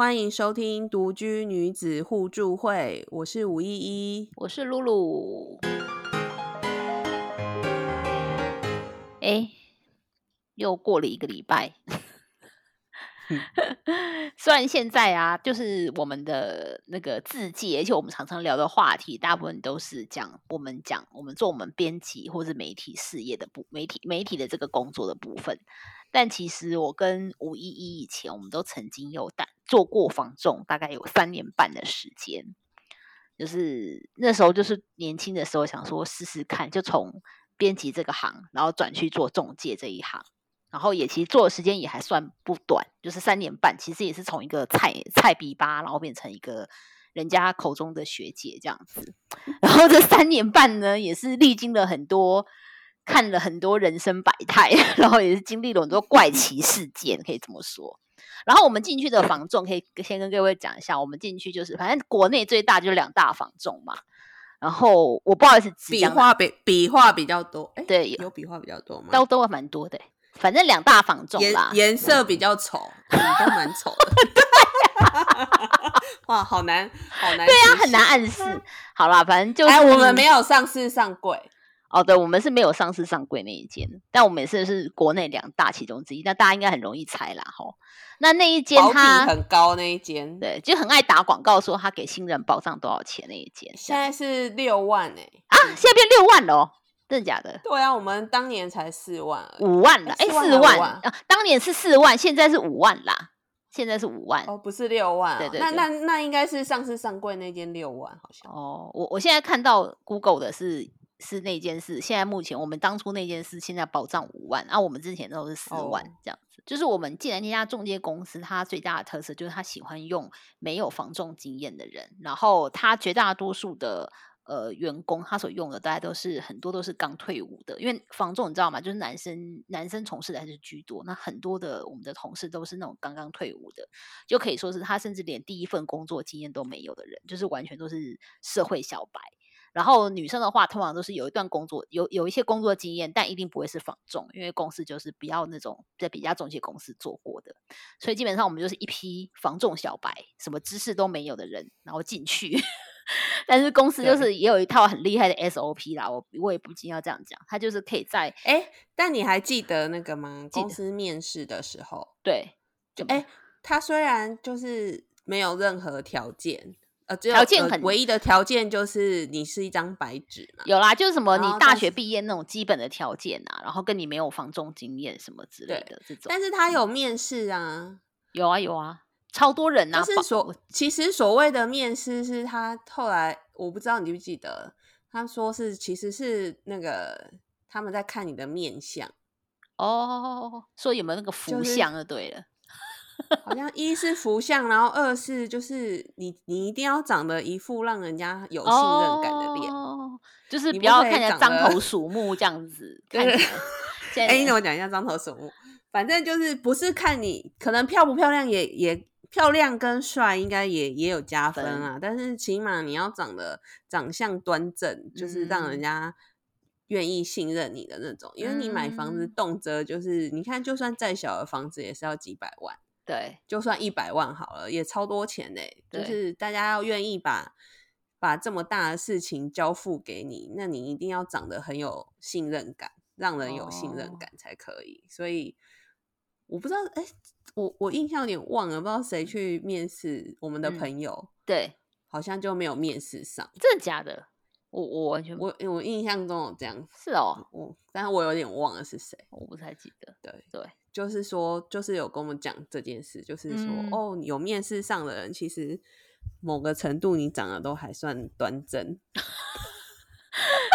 欢迎收听独居女子互助会，我是吴依依。我是露露。哎，又过了一个礼拜。虽然现在啊，就是我们的那个字界，而且我们常常聊的话题，大部分都是讲我们讲我们做我们编辑或是媒体事业的部媒体媒体的这个工作的部分。但其实我跟吴依依以前，我们都曾经有但做过房仲，大概有三年半的时间。就是那时候，就是年轻的时候，想说试试看，就从编辑这个行，然后转去做中介这一行。然后也其实做的时间也还算不短，就是三年半，其实也是从一个菜菜比吧，然后变成一个人家口中的学姐这样子。然后这三年半呢，也是历经了很多，看了很多人生百态，然后也是经历了很多怪奇事件，可以这么说。然后我们进去的房仲，可以先跟各位讲一下，我们进去就是反正国内最大就是两大房仲嘛。然后我不好意思，笔画比笔画比较多，哎，对，有笔画比较多吗？都都蛮多的。反正两大房仲啦，颜色比较丑，都蛮丑的。哇，好难，好难。对啊，很难暗示。好啦，反正就是我们没有上市上柜。哦，对，我们是没有上市上柜那一间，但我们也是是国内两大其中之一。那大家应该很容易猜啦，吼。那那一间它很高，那一间对，就很爱打广告说他给新人保障多少钱那一间，现在是六万哎啊，现在变六万了。真的假的？对啊，我们当年才四万，五万啦。哎，四万啊！当年是四万，现在是五万啦。现在是五万哦，不是六万。对对，那那那应该是上次上柜那间六万，好像。哦，我我现在看到 Google 的是是那件事。现在目前我们当初那件事现在保障五万，然后我们之前都是四万这样子。就是我们既然那家中介公司，它最大的特色就是它喜欢用没有房仲经验的人，然后它绝大多数的。呃，员工他所用的大家都是很多都是刚退伍的，因为房仲你知道吗？就是男生男生从事的还是居多，那很多的我们的同事都是那种刚刚退伍的，就可以说是他甚至连第一份工作经验都没有的人，就是完全都是社会小白。然后女生的话，通常都是有一段工作，有有一些工作经验，但一定不会是房仲，因为公司就是不要那种在比较中介公司做过的，所以基本上我们就是一批房仲小白，什么知识都没有的人，然后进去。但是公司就是也有一套很厉害的 SOP 啦，我我也不禁要这样讲，他就是可以在哎，但你还记得那个吗？公司面试的时候，对，就哎，他虽然就是没有任何条件，呃，条件很唯一的条件就是你是一张白纸嘛，有啦，就是什么你大学毕业那种基本的条件啊，然后跟你没有房中经验什么之类的这种，但是他有面试啊，有啊有啊。超多人呐！就是所其实所谓的面试是他后来我不知道你记不记得，他说是其实是那个他们在看你的面相哦，说有没有那个福相就对了，好像 一是福相，然后二是就是你你一定要长得一副让人家有信任感的脸，就是不要看起来獐头鼠目这样子。对，哎，你跟我讲一下獐头鼠目，反正就是不是看你可能漂不漂亮也也。漂亮跟帅应该也也有加分啊，但是起码你要长得长相端正，就是让人家愿意信任你的那种。因为你买房子动辄就是，你看就算再小的房子也是要几百万，对，就算一百万好了，也超多钱嘞。就是大家要愿意把把这么大的事情交付给你，那你一定要长得很有信任感，让人有信任感才可以。所以我不知道，哎。我我印象有点忘了，不知道谁去面试我们的朋友，对，好像就没有面试上，真的假的？我我完全我我印象中有这样，是哦，我但是我有点忘了是谁，我不太记得。对对，就是说，就是有跟我们讲这件事，就是说，哦，有面试上的人，其实某个程度你长得都还算端正。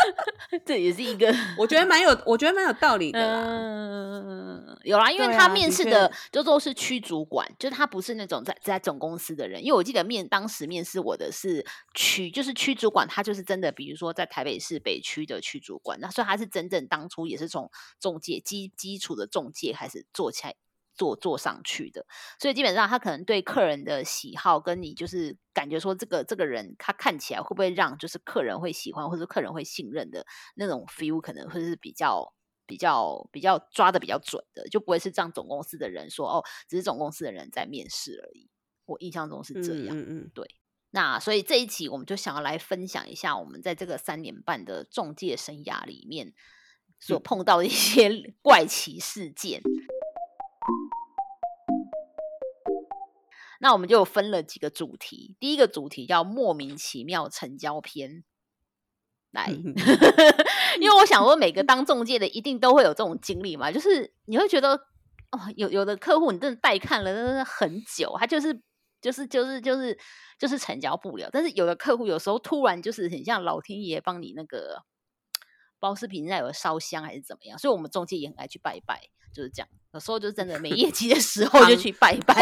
这也是一个，我觉得蛮有，我觉得蛮有道理的。嗯，有啦，因为他面试的就都是区主管，就是他不是那种在在总公司的人。因为我记得面当时面试我的是区，就是区主管，他就是真的，比如说在台北市北区的区主管，那所以他是真正当初也是从中介基基础的中介开始做起来。做做上去的，所以基本上他可能对客人的喜好跟你就是感觉说这个这个人他看起来会不会让就是客人会喜欢或者客人会信任的那种 feel，可能会是比较比较比较抓的比较准的，就不会是这样总公司的人说哦，只是总公司的人在面试而已。我印象中是这样。嗯嗯，对。那所以这一期我们就想要来分享一下我们在这个三年半的中介生涯里面所碰到的一些 怪奇事件。那我们就分了几个主题，第一个主题叫莫名其妙成交篇。来，因为我想说，每个 当中介的一定都会有这种经历嘛，就是你会觉得哦，有有的客户你真的带看了，真的很久，他就是就是就是就是就是成交不了。但是有的客户有时候突然就是很像老天爷帮你那个包视频在有烧香还是怎么样，所以我们中介也很爱去拜拜，就是这样。有时候就真的没业绩的时候就去拜拜。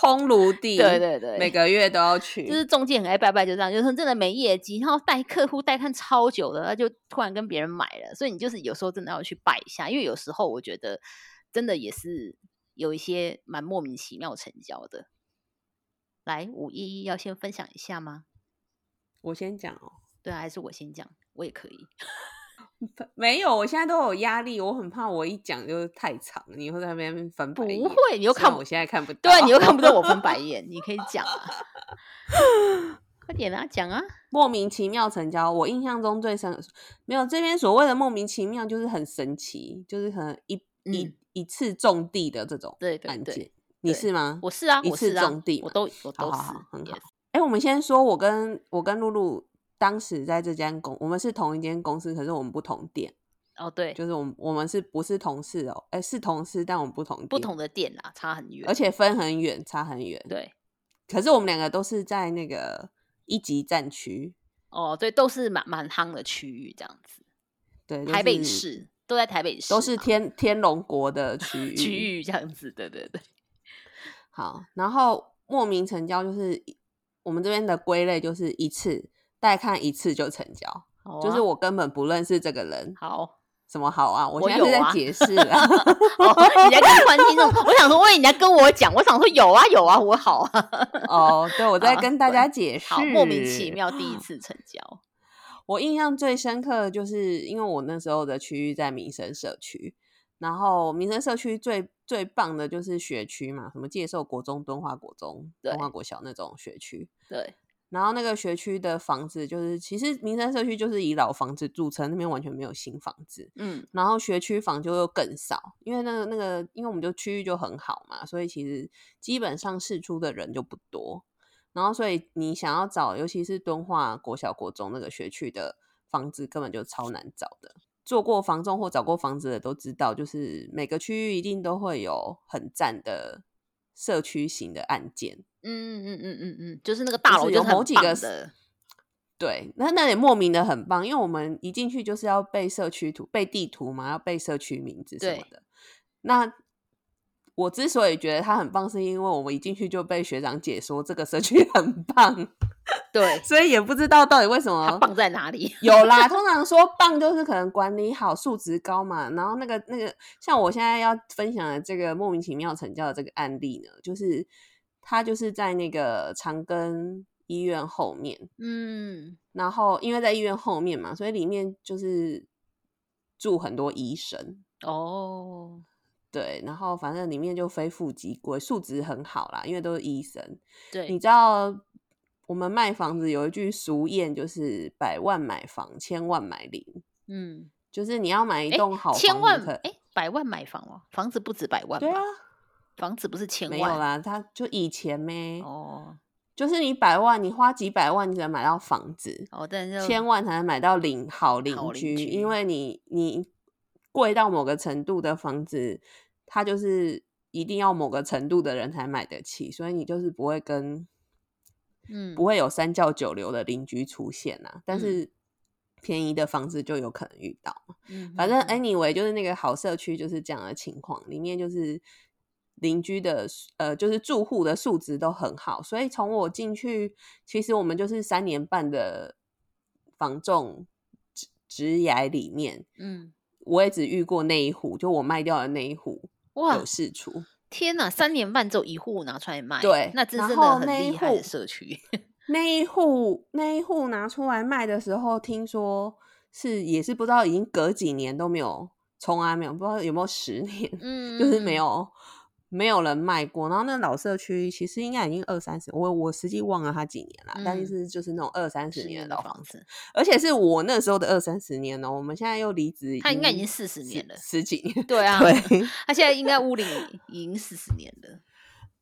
烘炉地，对对对，每个月都要去。就是中介很爱拜拜，就这样，就是真的没业绩，然后带客户带看超久的，他就突然跟别人买了。所以你就是有时候真的要去拜一下，因为有时候我觉得真的也是有一些蛮莫名其妙成交的。来，五一一要先分享一下吗？我先讲哦。对啊，还是我先讲，我也可以。没有，我现在都有压力，我很怕我一讲就太长，你会在那边翻白眼。不会，你又看我现在看不到，对，你又看不到我翻白眼，你可以讲啊，快点啊，讲啊！莫名其妙成交，我印象中最深没有这边所谓的莫名其妙，就是很神奇，就是可能一一一次种地的这种案件，你是吗？我是啊，一次种地，我都我都是很好。哎，我们先说，我跟我跟露露。当时在这间公，我们是同一间公司，可是我们不同店。哦，对，就是我们我们是不是同事哦？哎，是同事，但我们不同不同的店啦，差很远，而且分很远，差很远。对，可是我们两个都是在那个一级战区。哦，对，都是蛮蛮夯的区域，这样子。对，台北市都在台北市，都是天天龙国的 区域区域这样子。对对对。好，然后莫名成交就是我们这边的归类，就是一次。带看一次就成交，就是我根本不认识这个人。好，什么好啊？我现在是在解释了。你在跟观众，我想说，喂你在跟我讲，我想说有啊有啊，我好啊。哦，对，我在跟大家解释。莫名其妙第一次成交，我印象最深刻的就是因为我那时候的区域在民生社区，然后民生社区最最棒的就是学区嘛，什么介寿国中、敦化国中、敦化国小那种学区。对。然后那个学区的房子，就是其实民生社区就是以老房子著称，那边完全没有新房子。嗯，然后学区房就又更少，因为那个那个，因为我们就区域就很好嘛，所以其实基本上市出的人就不多。然后所以你想要找，尤其是敦化国小国中那个学区的房子，根本就超难找的。做过房仲或找过房子的都知道，就是每个区域一定都会有很赞的社区型的案件。嗯嗯嗯嗯嗯嗯，就是那个大楼有某几个的，对，那那也莫名的很棒，因为我们一进去就是要背社区图、背地图嘛，要背社区名字什么的。那我之所以觉得它很棒，是因为我们一进去就被学长解说这个社区很棒，对，所以也不知道到底为什么棒在哪里。有啦，通常说棒就是可能管理好、素质高嘛。然后那个那个，像我现在要分享的这个莫名其妙成交的这个案例呢，就是。他就是在那个长庚医院后面，嗯，然后因为在医院后面嘛，所以里面就是住很多医生哦，对，然后反正里面就非富即贵，素质很好啦，因为都是医生。对，你知道我们卖房子有一句俗谚，就是百万买房，千万买零。嗯，就是你要买一栋好千万哎，百万买房哦，房子不止百万，对啊。房子不是千万，没有啦，他就以前咩哦，就是你百万，你花几百万，你才能买到房子哦，但是千万才能买到邻好邻居，因为你你贵到某个程度的房子，它就是一定要某个程度的人才买得起，所以你就是不会跟嗯。不会有三教九流的邻居出现啊，但是便宜的房子就有可能遇到，嗯，反正 anyway 就是那个好社区就是这样的情况，里面就是。邻居的呃，就是住户的素质都很好，所以从我进去，其实我们就是三年半的房仲职职涯里面，嗯，我也只遇过那一户，就我卖掉的那一户哇有事出。天哪，三年半只有一户拿出来卖，对，那真的很厉害的社区。那一户那一户拿出来卖的时候，听说是也是不知道已经隔几年都没有，从来没有不知道有没有十年，嗯，就是没有。没有人卖过。然后那老社区其实应该已经二三十，我我实际忘了它几年了，但是就是那种二三十年的老房子，而且是我那时候的二三十年哦。我们现在又离职，他应该 已经四十年了，十几年。对啊，对，他现在应该屋里已经四十年了。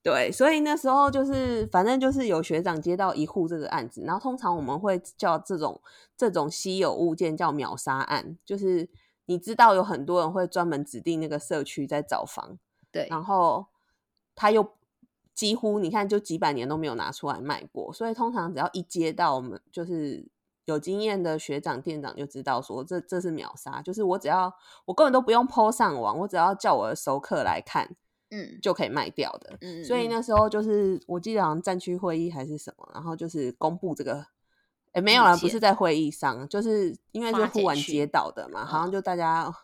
对，所以那时候就是反正就是有学长接到一户这个案子，然后通常我们会叫这种这种稀有物件叫秒杀案，就是你知道有很多人会专门指定那个社区在找房。对，然后他又几乎你看，就几百年都没有拿出来卖过，所以通常只要一接到我们就是有经验的学长店长就知道说这这是秒杀，就是我只要我根本都不用 PO 上网，我只要叫我的熟客来看，嗯，就可以卖掉的。嗯，所以那时候就是我记得好像战区会议还是什么，然后就是公布这个，哎，没有啦，不是在会议上，就是因为就忽然接到的嘛，好像就大家。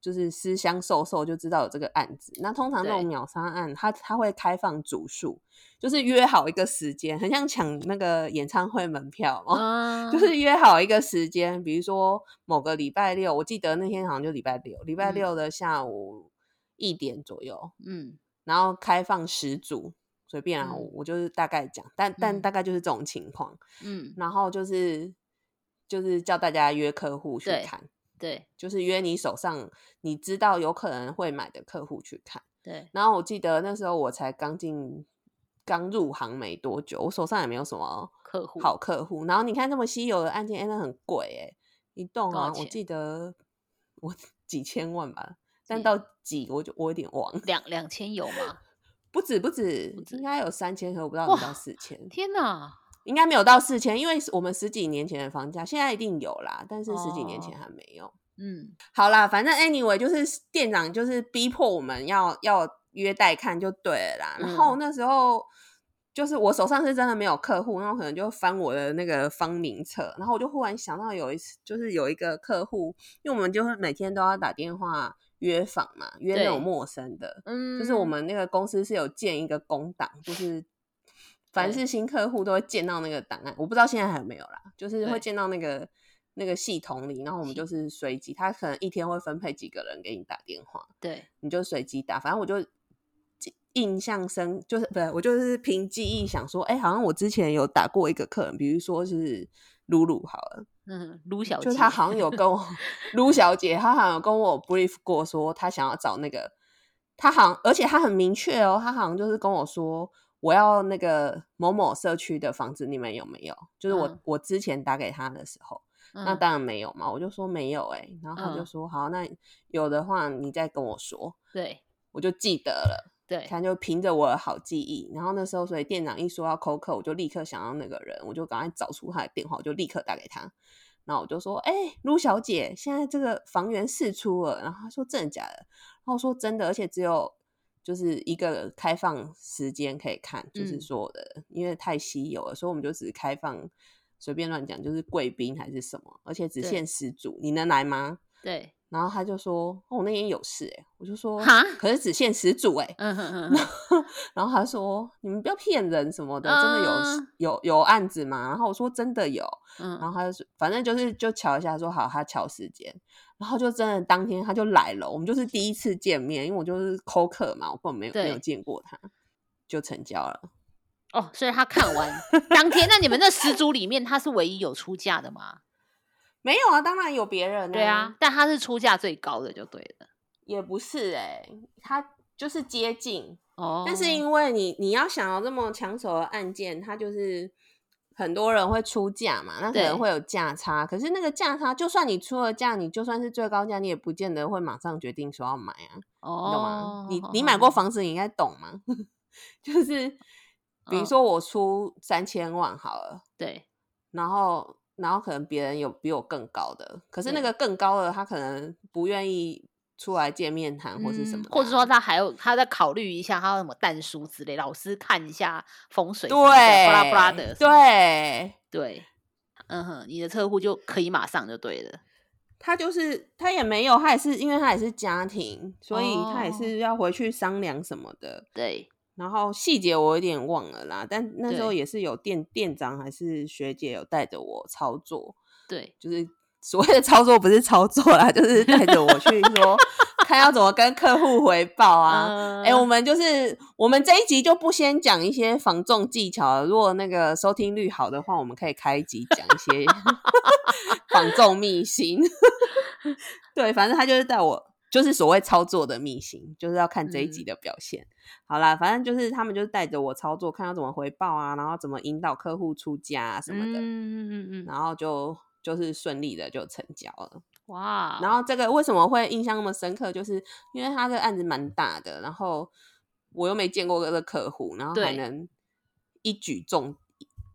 就是私相授受就知道有这个案子。那通常这种秒杀案，他他会开放组数，就是约好一个时间，很像抢那个演唱会门票哦，就是。约好一个时间，比如说某个礼拜六，我记得那天好像就礼拜六，礼拜六的下午一点左右，嗯，然后开放十组，随便啊，我就是大概讲，但但大概就是这种情况，嗯，然后就是就是叫大家约客户去看。对，就是约你手上你知道有可能会买的客户去看。对，然后我记得那时候我才刚进，刚入行没多久，我手上也没有什么客户好客户。然后你看这么稀有的案件，哎，那很贵哎，一栋啊，我记得我 几千万吧，但到几我就我有点忘，两两千有吗？不止不止，应该有三千，可我不知道有到四千。天哪！应该没有到四千，因为我们十几年前的房价，现在一定有啦，但是十几年前还没有。嗯，好啦，反正 anyway 就是店长就是逼迫我们要要约带看就对了啦。然后那时候就是我手上是真的没有客户，那我可能就翻我的那个方名册，然后我就忽然想到有一次，就是有一个客户，因为我们就是每天都要打电话约访嘛，约那种陌生的，嗯，就是我们那个公司是有建一个工档，就是。凡是新客户都会见到那个档案，我不知道现在还有没有啦，就是会见到那个那个系统里，然后我们就是随机，他可能一天会分配几个人给你打电话，对，你就随机打，反正我就印象深，就是不是我就是凭记忆想说，哎，好像我之前有打过一个客人，比如说是露露好了，嗯，卢小姐，就他好像有跟我 卢小姐，她好像有跟我 brief 过，说她想要找那个，她好像而且她很明确哦，她好像就是跟我说。我要那个某某社区的房子，你们有没有？就是我我之前打给他的时候，那当然没有嘛。我就说没有哎，然后他就说好，那有的话你再跟我说。对，我就记得了。对，他就凭着我的好记忆，然后那时候所以店长一说要扣客，我就立刻想到那个人，我就赶快找出他的电话，我就立刻打给他。然后我就说，哎，卢小姐，现在这个房源释出了。然后他说真的假的？然后说真的，而且只有。就是一个开放时间可以看，就是说的，因为太稀有了，所以我们就只开放随便乱讲，就是贵宾还是什么，而且只限十组，你能来吗？对。然后他就说：“哦，我那天有事哎。”我就说：“哈，可是只限十组哎。”嗯哼哼。然后他说：“你们不要骗人什么的，真的有有有案子吗？”然后我说：“真的有。”嗯。然后他就说：“反正就是就瞧一下，说好，他瞧时间。”然后就真的当天他就来了，我们就是第一次见面，因为我就是抠客嘛，我根本没有没有见过他，就成交了。哦，所以他看完当天，那你们那十组里面，他是唯一有出价的吗？没有啊，当然有别人。对啊，但他是出价最高的，就对了。也不是哎，他就是接近哦。但是因为你你要想要这么抢手的案件，他就是。很多人会出价嘛，那可能会有价差。可是那个价差，就算你出了价，你就算是最高价，你也不见得会马上决定说要买啊。哦，懂吗？你你买过房子，你应该懂吗？就是比如说我出三千万好了，对，然后然后可能别人有比我更高的，可是那个更高的他可能不愿意。出来见面谈或是什么，或者说他还有他在考虑一下，他有什么淡书之类，老师看一下风水，对，布拉布拉的，对对，嗯哼，你的客户就可以马上就对了。他就是他也没有，他也是因为他也是家庭，所以他也是要回去商量什么的。对，然后细节我有点忘了啦，但那时候也是有店店长还是学姐有带着我操作。对，就是。所谓的操作不是操作啦，就是带着我去说 看要怎么跟客户回报啊。哎，我们就是我们这一集就不先讲一些防重技巧了，如果那个收听率好的话，我们可以开一集讲一些 防重秘辛。对，反正他就是带我。就是所谓操作的秘辛，就是要看这一集的表现。好啦，反正就是他们就是带着我操作，看要怎么回报啊，然后怎么引导客户出价啊什么的。嗯嗯嗯嗯。然后就就是顺利的就成交了。哇！然后这个为什么会印象那么深刻？就是因为他这个案子蛮大的，然后我又没见过这个客户，然后还能一举中。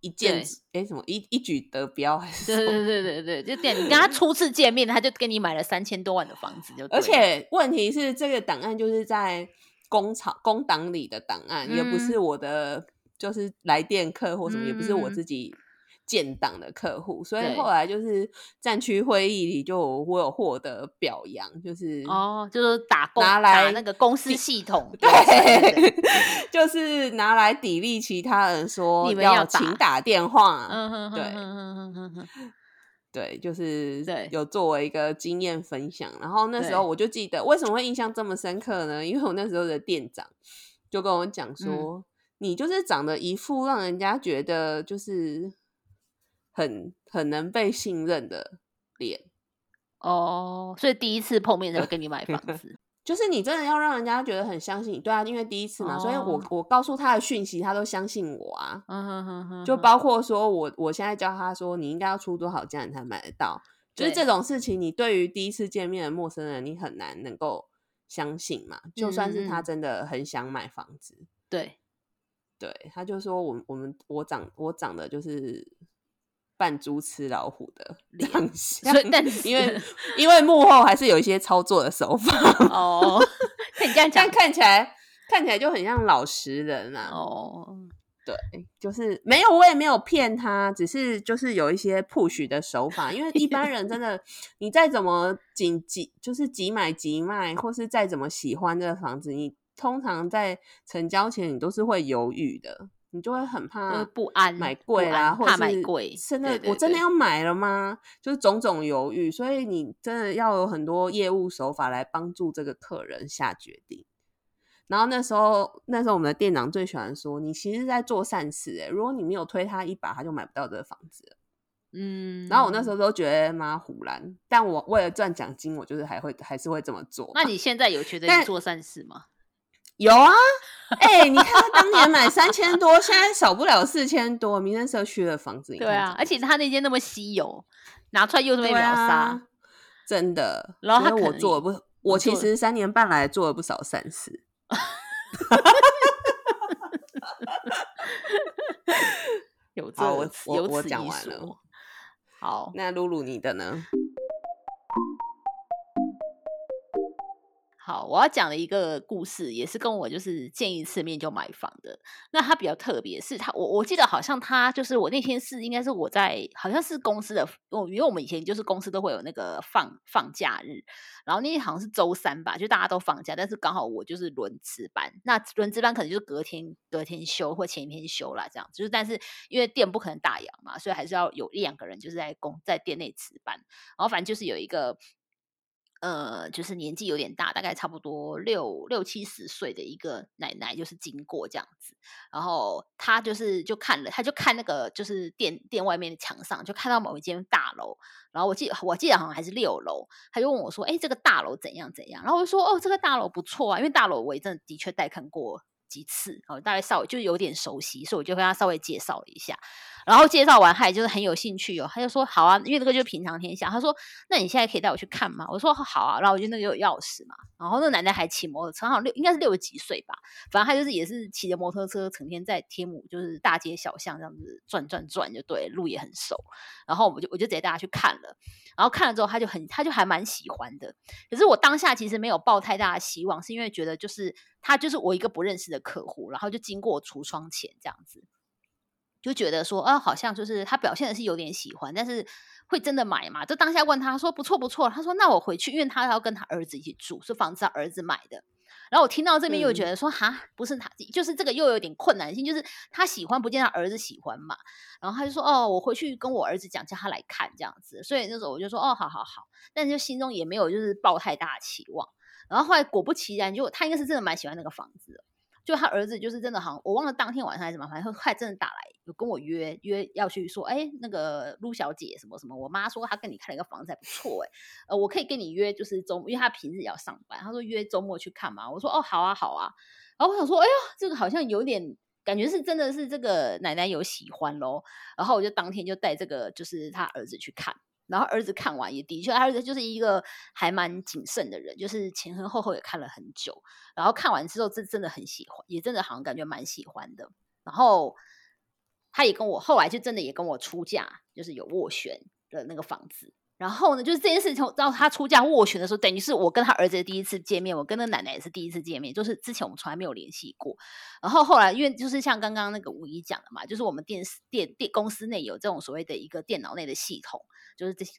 一件哎，什么一一举得标还是？对对对对对，就点你跟他初次见面，他就跟你买了三千多万的房子，就而且问题是这个档案就是在工厂工党里的档案，也不是我的，就是来电客或什么，也不是我自己。建档的客户，所以后来就是战区会议里就我有获得表扬，就是哦，就是打拿来那个公司系统，对，就是拿来砥砺其他人说要请打电话，嗯对，对，就是有作为一个经验分享。然后那时候我就记得为什么会印象这么深刻呢？因为我那时候的店长就跟我讲说，你就是长得一副让人家觉得就是。很很能被信任的脸。哦，所以第一次碰面就跟你买房 子，就是你真的要让人家觉得很相信你，对啊，因为第一次嘛，所以我我告诉他的讯息，他都相信我啊，就包括说我我现在教他说你应该要出多少价你才买得到，就是这种事情，你对于第一次见面的陌生人，你很难能够相信嘛，就算是他真的很想买房子，对，对，他就说我我们我长我长得就是。扮猪吃老虎的样 相，但是因为因为幕后还是有一些操作的手法哦。你这样 讲，看起来看起来就很像老实人啊。哦，对，就是没有，我也没有骗他，只是就是有一些 push 的手法。因为一般人真的，你再怎么紧急，就是急买急卖，或是再怎么喜欢这个房子，你通常在成交前你都是会犹豫的。你就会很怕不安，买贵啦，或者是买贵，真的我真的要买了吗？就是种种犹豫，所以你真的要有很多业务手法来帮助这个客人下决定。然后那时候，那时候我们的店长最喜欢说：“你其实在做善事，哎，如果你没有推他一把，他就买不到这个房子。”嗯，然后我那时候都觉得妈胡然，但我为了赚奖金，我就是还会还是会这么做。那你现在有觉得你做善事吗？有啊，哎，你看他当年买三千多，现在少不了四千多，民生社区的房子。对啊，而且他那间那么稀有，拿出来又是被秒杀，真的。然后我做了不，我其实三年半来做了不少善事。有这我我我讲完了。好，那露露你的呢？好，我要讲的一个故事，也是跟我就是见一次面就买房的。那他比较特别，是他我我记得好像他就是我那天是应该是我在好像是公司的，因为我们以前就是公司都会有那个放放假日，然后那天好像是周三吧，就大家都放假，但是刚好我就是轮值班，那轮值班可能就是隔天隔天休或前一天休啦，这样就是但是因为店不可能打烊嘛，所以还是要有一两个人就是在公在店内值班，然后反正就是有一个。呃，就是年纪有点大，大概差不多六六七十岁的一个奶奶，就是经过这样子，然后她就是就看了，她就看那个就是店店外面的墙上，就看到某一间大楼，然后我记我记得好像还是六楼，他就问我说：“哎，这个大楼怎样怎样？”然后我就说：“哦，这个大楼不错啊，因为大楼我也真的的确带看过几次，哦，大概稍微就有点熟悉，所以我就跟他稍微介绍了一下。”然后介绍完，他也就是很有兴趣哦，他就说好啊，因为那个就是平常天下。他说，那你现在可以带我去看吗？我说好啊。然后我就那个有钥匙嘛。然后那奶奶还骑摩托车，好像六应该是六十几岁吧。反正他就是也是骑着摩托车，成天在天母就是大街小巷这样子转转转，就对，路也很熟。然后我就我就直接带他去看了。然后看了之后，他就很他就还蛮喜欢的。可是我当下其实没有抱太大的希望，是因为觉得就是他就是我一个不认识的客户，然后就经过橱窗前这样子。就觉得说，啊，好像就是他表现的是有点喜欢，但是会真的买嘛？就当下问他说不错不错，他说那我回去，因为他要跟他儿子一起住，是房子他儿子买的。然后我听到这边又觉得说，哈，不是他，就是这个又有点困难性，就是他喜欢不见他儿子喜欢嘛。然后他就说，哦，我回去跟我儿子讲，叫他来看这样子。所以那时候我就说，哦，好好好，但就心中也没有就是抱太大期望。然后后来果不其然，就他应该是真的蛮喜欢那个房子的。就他儿子就是真的好像我忘了当天晚上还是什么，反正快真的打来有跟我约约要去说，哎，那个陆小姐什么什么，我妈说她跟你看了一个房子还不错，哎，呃，我可以跟你约，就是周，因为他平日也要上班，他说约周末去看嘛，我说哦好啊好啊，然后我想说，哎呀，这个好像有点感觉是真的是这个奶奶有喜欢喽，然后我就当天就带这个就是他儿子去看。然后儿子看完也的确，他儿子就是一个还蛮谨慎的人，就是前前后后也看了很久。然后看完之后，真真的很喜欢，也真的好像感觉蛮喜欢的。然后他也跟我后来就真的也跟我出价，就是有斡旋的那个房子。然后呢，就是这件事情到他出价斡旋的时候，等于是我跟他儿子第一次见面，我跟那奶奶也是第一次见面，就是之前我们从来没有联系过。然后后来因为就是像刚刚那个五姨讲的嘛，就是我们电视电电公司内有这种所谓的一个电脑内的系统。就是这些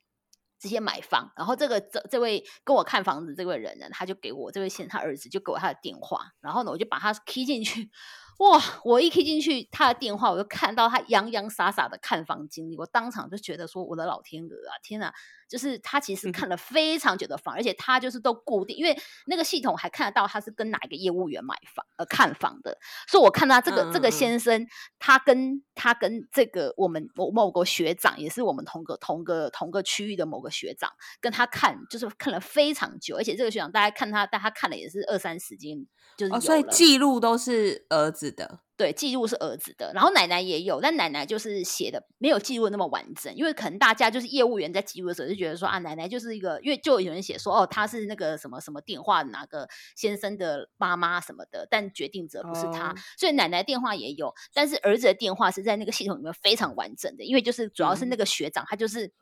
这些买房，然后这个这这位跟我看房子这位人呢，他就给我这位先他儿子就给我他的电话，然后呢我就把他 key 进去。哇！我一 K 进去他的电话，我就看到他洋洋洒洒的看房经历，我当场就觉得说：“我的老天鹅啊，天哪！”就是他其实看了非常久的房，而且他就是都固定，因为那个系统还看得到他是跟哪一个业务员买房呃看房的，所以我看到这个这个先生，他跟他跟这个我们某某个学长，也是我们同个同个同个区域的某个学长，跟他看就是看了非常久，而且这个学长大概看他，但他看了也是二三十间。就是哦所以记录都是儿子的，对，记录是儿子的，然后奶奶也有，但奶奶就是写的没有记录那么完整，因为可能大家就是业务员在记录的时候就觉得说啊，奶奶就是一个，因为就有人写说哦，她是那个什么什么电话哪个先生的妈妈什么的，但决定者不是他，所以奶奶电话也有，但是儿子的电话是在那个系统里面非常完整的，因为就是主要是那个学长他就是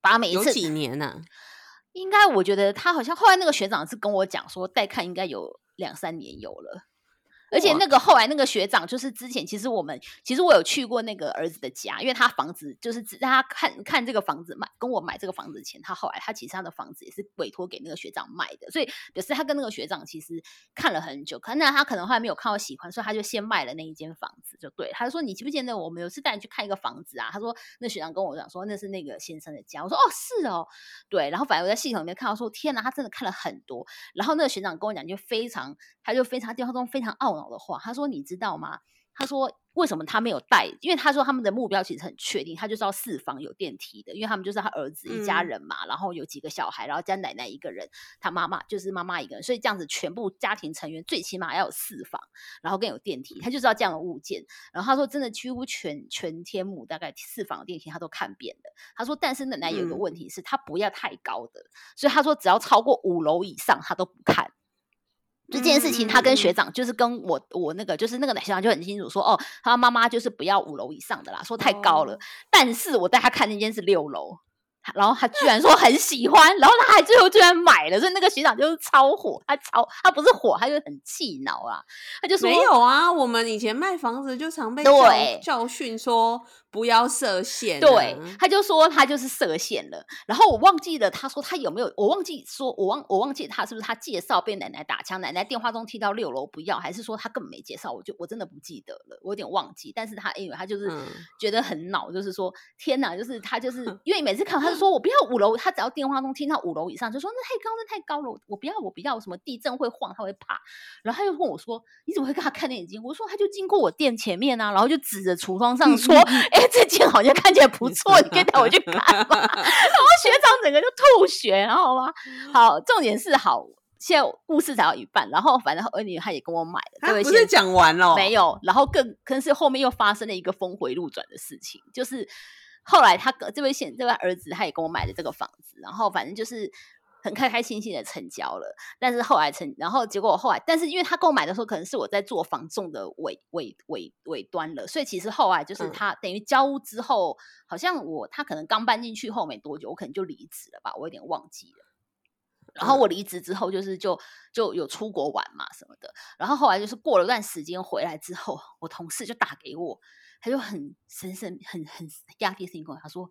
把每一次几年呢？应该我觉得他好像后来那个学长是跟我讲说带看应该有。两三年有了。而且那个后来那个学长，就是之前其实我们其实我有去过那个儿子的家，因为他房子就是让他看看这个房子买跟我买这个房子前，他后来他其实他的房子也是委托给那个学长卖的，所以表示他跟那个学长其实看了很久，可那他可能后来没有看到喜欢，所以他就先卖了那一间房子，就对他就说你记不记得我们有次带你去看一个房子啊？他说那学长跟我讲说那是那个先生的家，我说哦是哦，对，然后反正我在系统里面看到说天哪，他真的看了很多，然后那个学长跟我讲就非常，他就非常电话中非常懊恼的话，他说你。知道吗？他说：“为什么他没有带？因为他说他们的目标其实很确定，他就是要四房有电梯的，因为他们就是他儿子一家人嘛，然后有几个小孩，然后加奶奶一个人，他妈妈就是妈妈一个人，所以这样子全部家庭成员最起码要有四房，然后更有电梯，他就知道这样的物件。然后他说，真的几乎全全天母大概四房的电梯他都看遍了。他说，但是奶奶有一个问题是，他不要太高的，所以他说只要超过五楼以上，他都不看。”就这件事情，他跟学长就是跟我我那个就是那个男学长就很清楚说，哦，他妈妈就是不要五楼以上的啦，说太高了。但是我带他看那间是六楼。然后他居然说很喜欢，然后他还最后居然买了，所以那个学长就是超火，他超他不是火，他就很气恼啊，他就说没有啊，我们以前卖房子就常被教教训说不要设限，对，他就说他就是设限了。然后我忘记了，他说他有没有，我忘记说，我忘我忘记他是不是他介绍被奶奶打枪，奶奶电话中听到六楼不要，还是说他根本没介绍，我就我真的不记得了，我有点忘记。但是他因为他就是觉得很恼，就是说天哪，就是他就是因为每次看他就。说我不要五楼，他只要电话中听到五楼以上，就说那太高，那太高了，我不要，我不要什么地震会晃，他会怕。然后他又问我说：“你怎么会跟他看眼睛？”我说：“他就经过我店前面啊，然后就指着橱窗上说：‘哎，这件好像看起来不错，你可以带我去看嘛。’然后学长整个就吐血，然后吗？好，重点是好，现在故事才到一半，然后反正儿女他也跟我买了，不是讲完了没有？然后更可能是后面又发生了一个峰回路转的事情，就是。后来他这位现这位儿子他也跟我买了这个房子，然后反正就是很开开心心的成交了。但是后来成，然后结果后来，但是因为他购买的时候可能是我在做房仲的尾尾尾尾端了，所以其实后来就是他等于交屋之后，好像我他可能刚搬进去后没多久，我可能就离职了吧，我有点忘记了。然后我离职之后，就是就就有出国玩嘛什么的。然后后来就是过了段时间回来之后，我同事就打给我。他就很神神很很压低声音跟我他说：“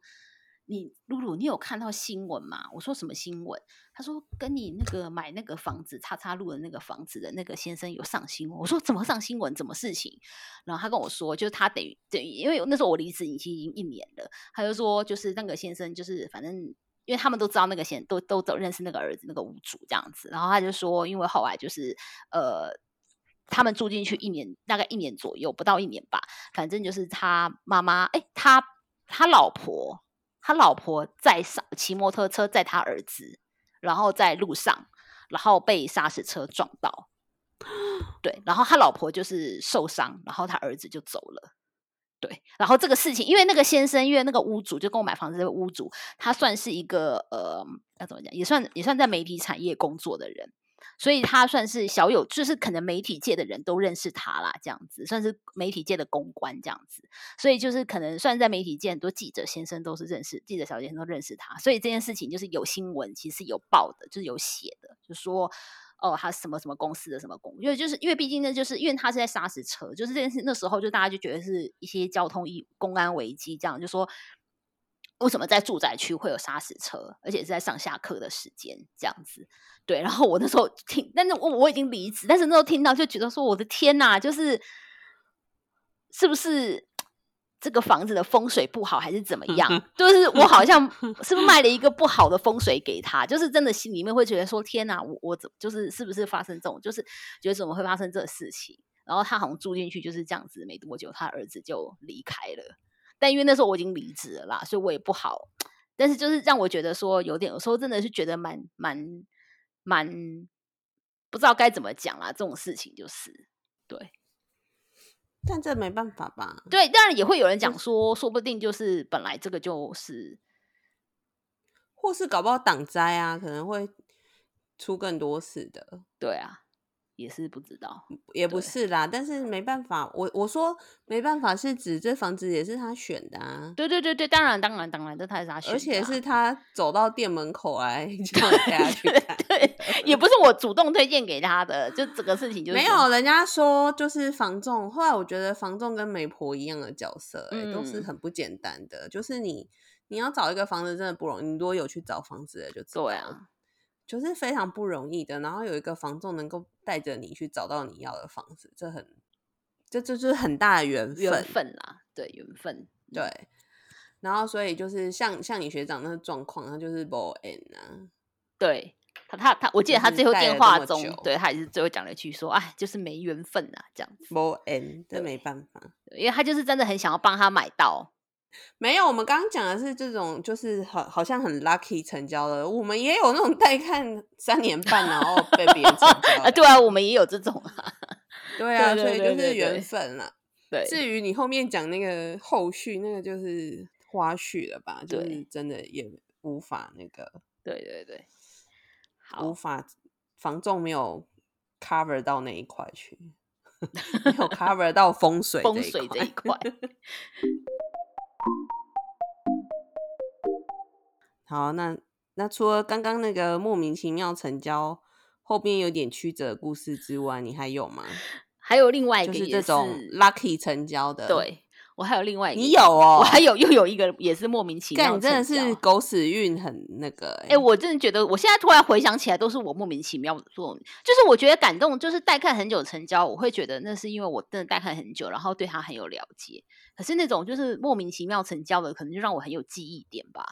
你露露，你有看到新闻吗？”我说：“什么新闻？”他说：“跟你那个买那个房子叉叉路的那个房子的那个先生有上新闻。”我说：“怎么上新闻？怎么事情？”然后他跟我说：“就是他等于等于，因为那时候我离职已经已经一年了。”他就说：“就是那个先生，就是反正因为他们都知道那个先都都都认识那个儿子那个屋主这样子，然后他就说，因为后来就是呃，他们住进去一年，大概一年左右，不到一年吧，反正就是他妈妈，哎，他他老婆，他老婆在上骑摩托车载他儿子，然后在路上，然后被砂石车撞到，对，然后他老婆就是受伤，然后他儿子就走了。对，然后这个事情，因为那个先生，因为那个屋主就跟我买房子的屋主，他算是一个呃，要怎么讲，也算也算在媒体产业工作的人，所以他算是小有，就是可能媒体界的人都认识他啦，这样子算是媒体界的公关这样子，所以就是可能算在媒体界很多记者先生都是认识，记者小姐都认识他，所以这件事情就是有新闻，其实有报的，就是有写的，就说。哦，他什么什么公司的什么公，因为就是因为毕竟呢，就是因为他是在砂石车，就是这件事那时候就大家就觉得是一些交通一公安危机，这样就说为什么在住宅区会有砂石车，而且是在上下课的时间这样子。对，然后我那时候听，但是我我已经离职，但是那时候听到就觉得说，我的天呐，就是是不是？这个房子的风水不好还是怎么样？就是我好像是不是卖了一个 不好的风水给他？就是真的心里面会觉得说：天呐，我我怎就是是不是发生这种？就是觉得怎么会发生这事情？然后他好像住进去就是这样子，没多久他儿子就离开了。但因为那时候我已经离职了啦，所以我也不好。但是就是让我觉得说有点，有时候真的是觉得蛮蛮蛮不知道该怎么讲啦。这种事情就是对。但这没办法吧？对，当然也会有人讲说，说不定就是本来这个就是，或是搞不好挡灾啊，可能会出更多事的。对啊。也是不知道，也不是啦，但是没办法，我我说没办法是指这房子也是他选的啊。对对对对，当然当然当然，这他是他选，而且是他走到店门口来叫大家去看，对，也不是我主动推荐给他的，就这个事情就没有。人家说就是房仲，后来我觉得房仲跟媒婆一样的角色，哎，都是很不简单的。就是你你要找一个房子真的不容易，你如果有去找房子的就知道。就是非常不容易的，然后有一个房仲能够带着你去找到你要的房子，这很，这这就是很大的缘分，缘分啦，对，缘分，对。然后所以就是像像你学长那个状况，他就是 b n 啊，对他他他，我记得他最后电话中，对他也是最后讲了一句说，哎，就是没缘分啊，这样子 b n 这没办法，因为他就是真的很想要帮他买到。没有，我们刚刚讲的是这种，就是好好像很 lucky 成交的。我们也有那种带看三年半，然后被别人成交啊。对啊，我们也有这种啊。对啊，所以就是缘分了。对，至于你后面讲那个后续，那个就是花絮了吧？就是真的也无法那个。对对对，无法防重没有 cover 到那一块去，没有 cover 到风水风水这一块。好，那那除了刚刚那个莫名其妙成交，后边有点曲折故事之外，你还有吗？还有另外一个，就是这种 lucky 成交的。对我还有另外一个，你有哦，我还有又有一个也是莫名其妙，真的是狗屎运很那个。哎，我真的觉得，我现在突然回想起来，都是我莫名其妙做，就是我觉得感动，就是带看很久成交，我会觉得那是因为我真的带看很久，然后对他很有了解。可是那种就是莫名其妙成交的，可能就让我很有记忆点吧。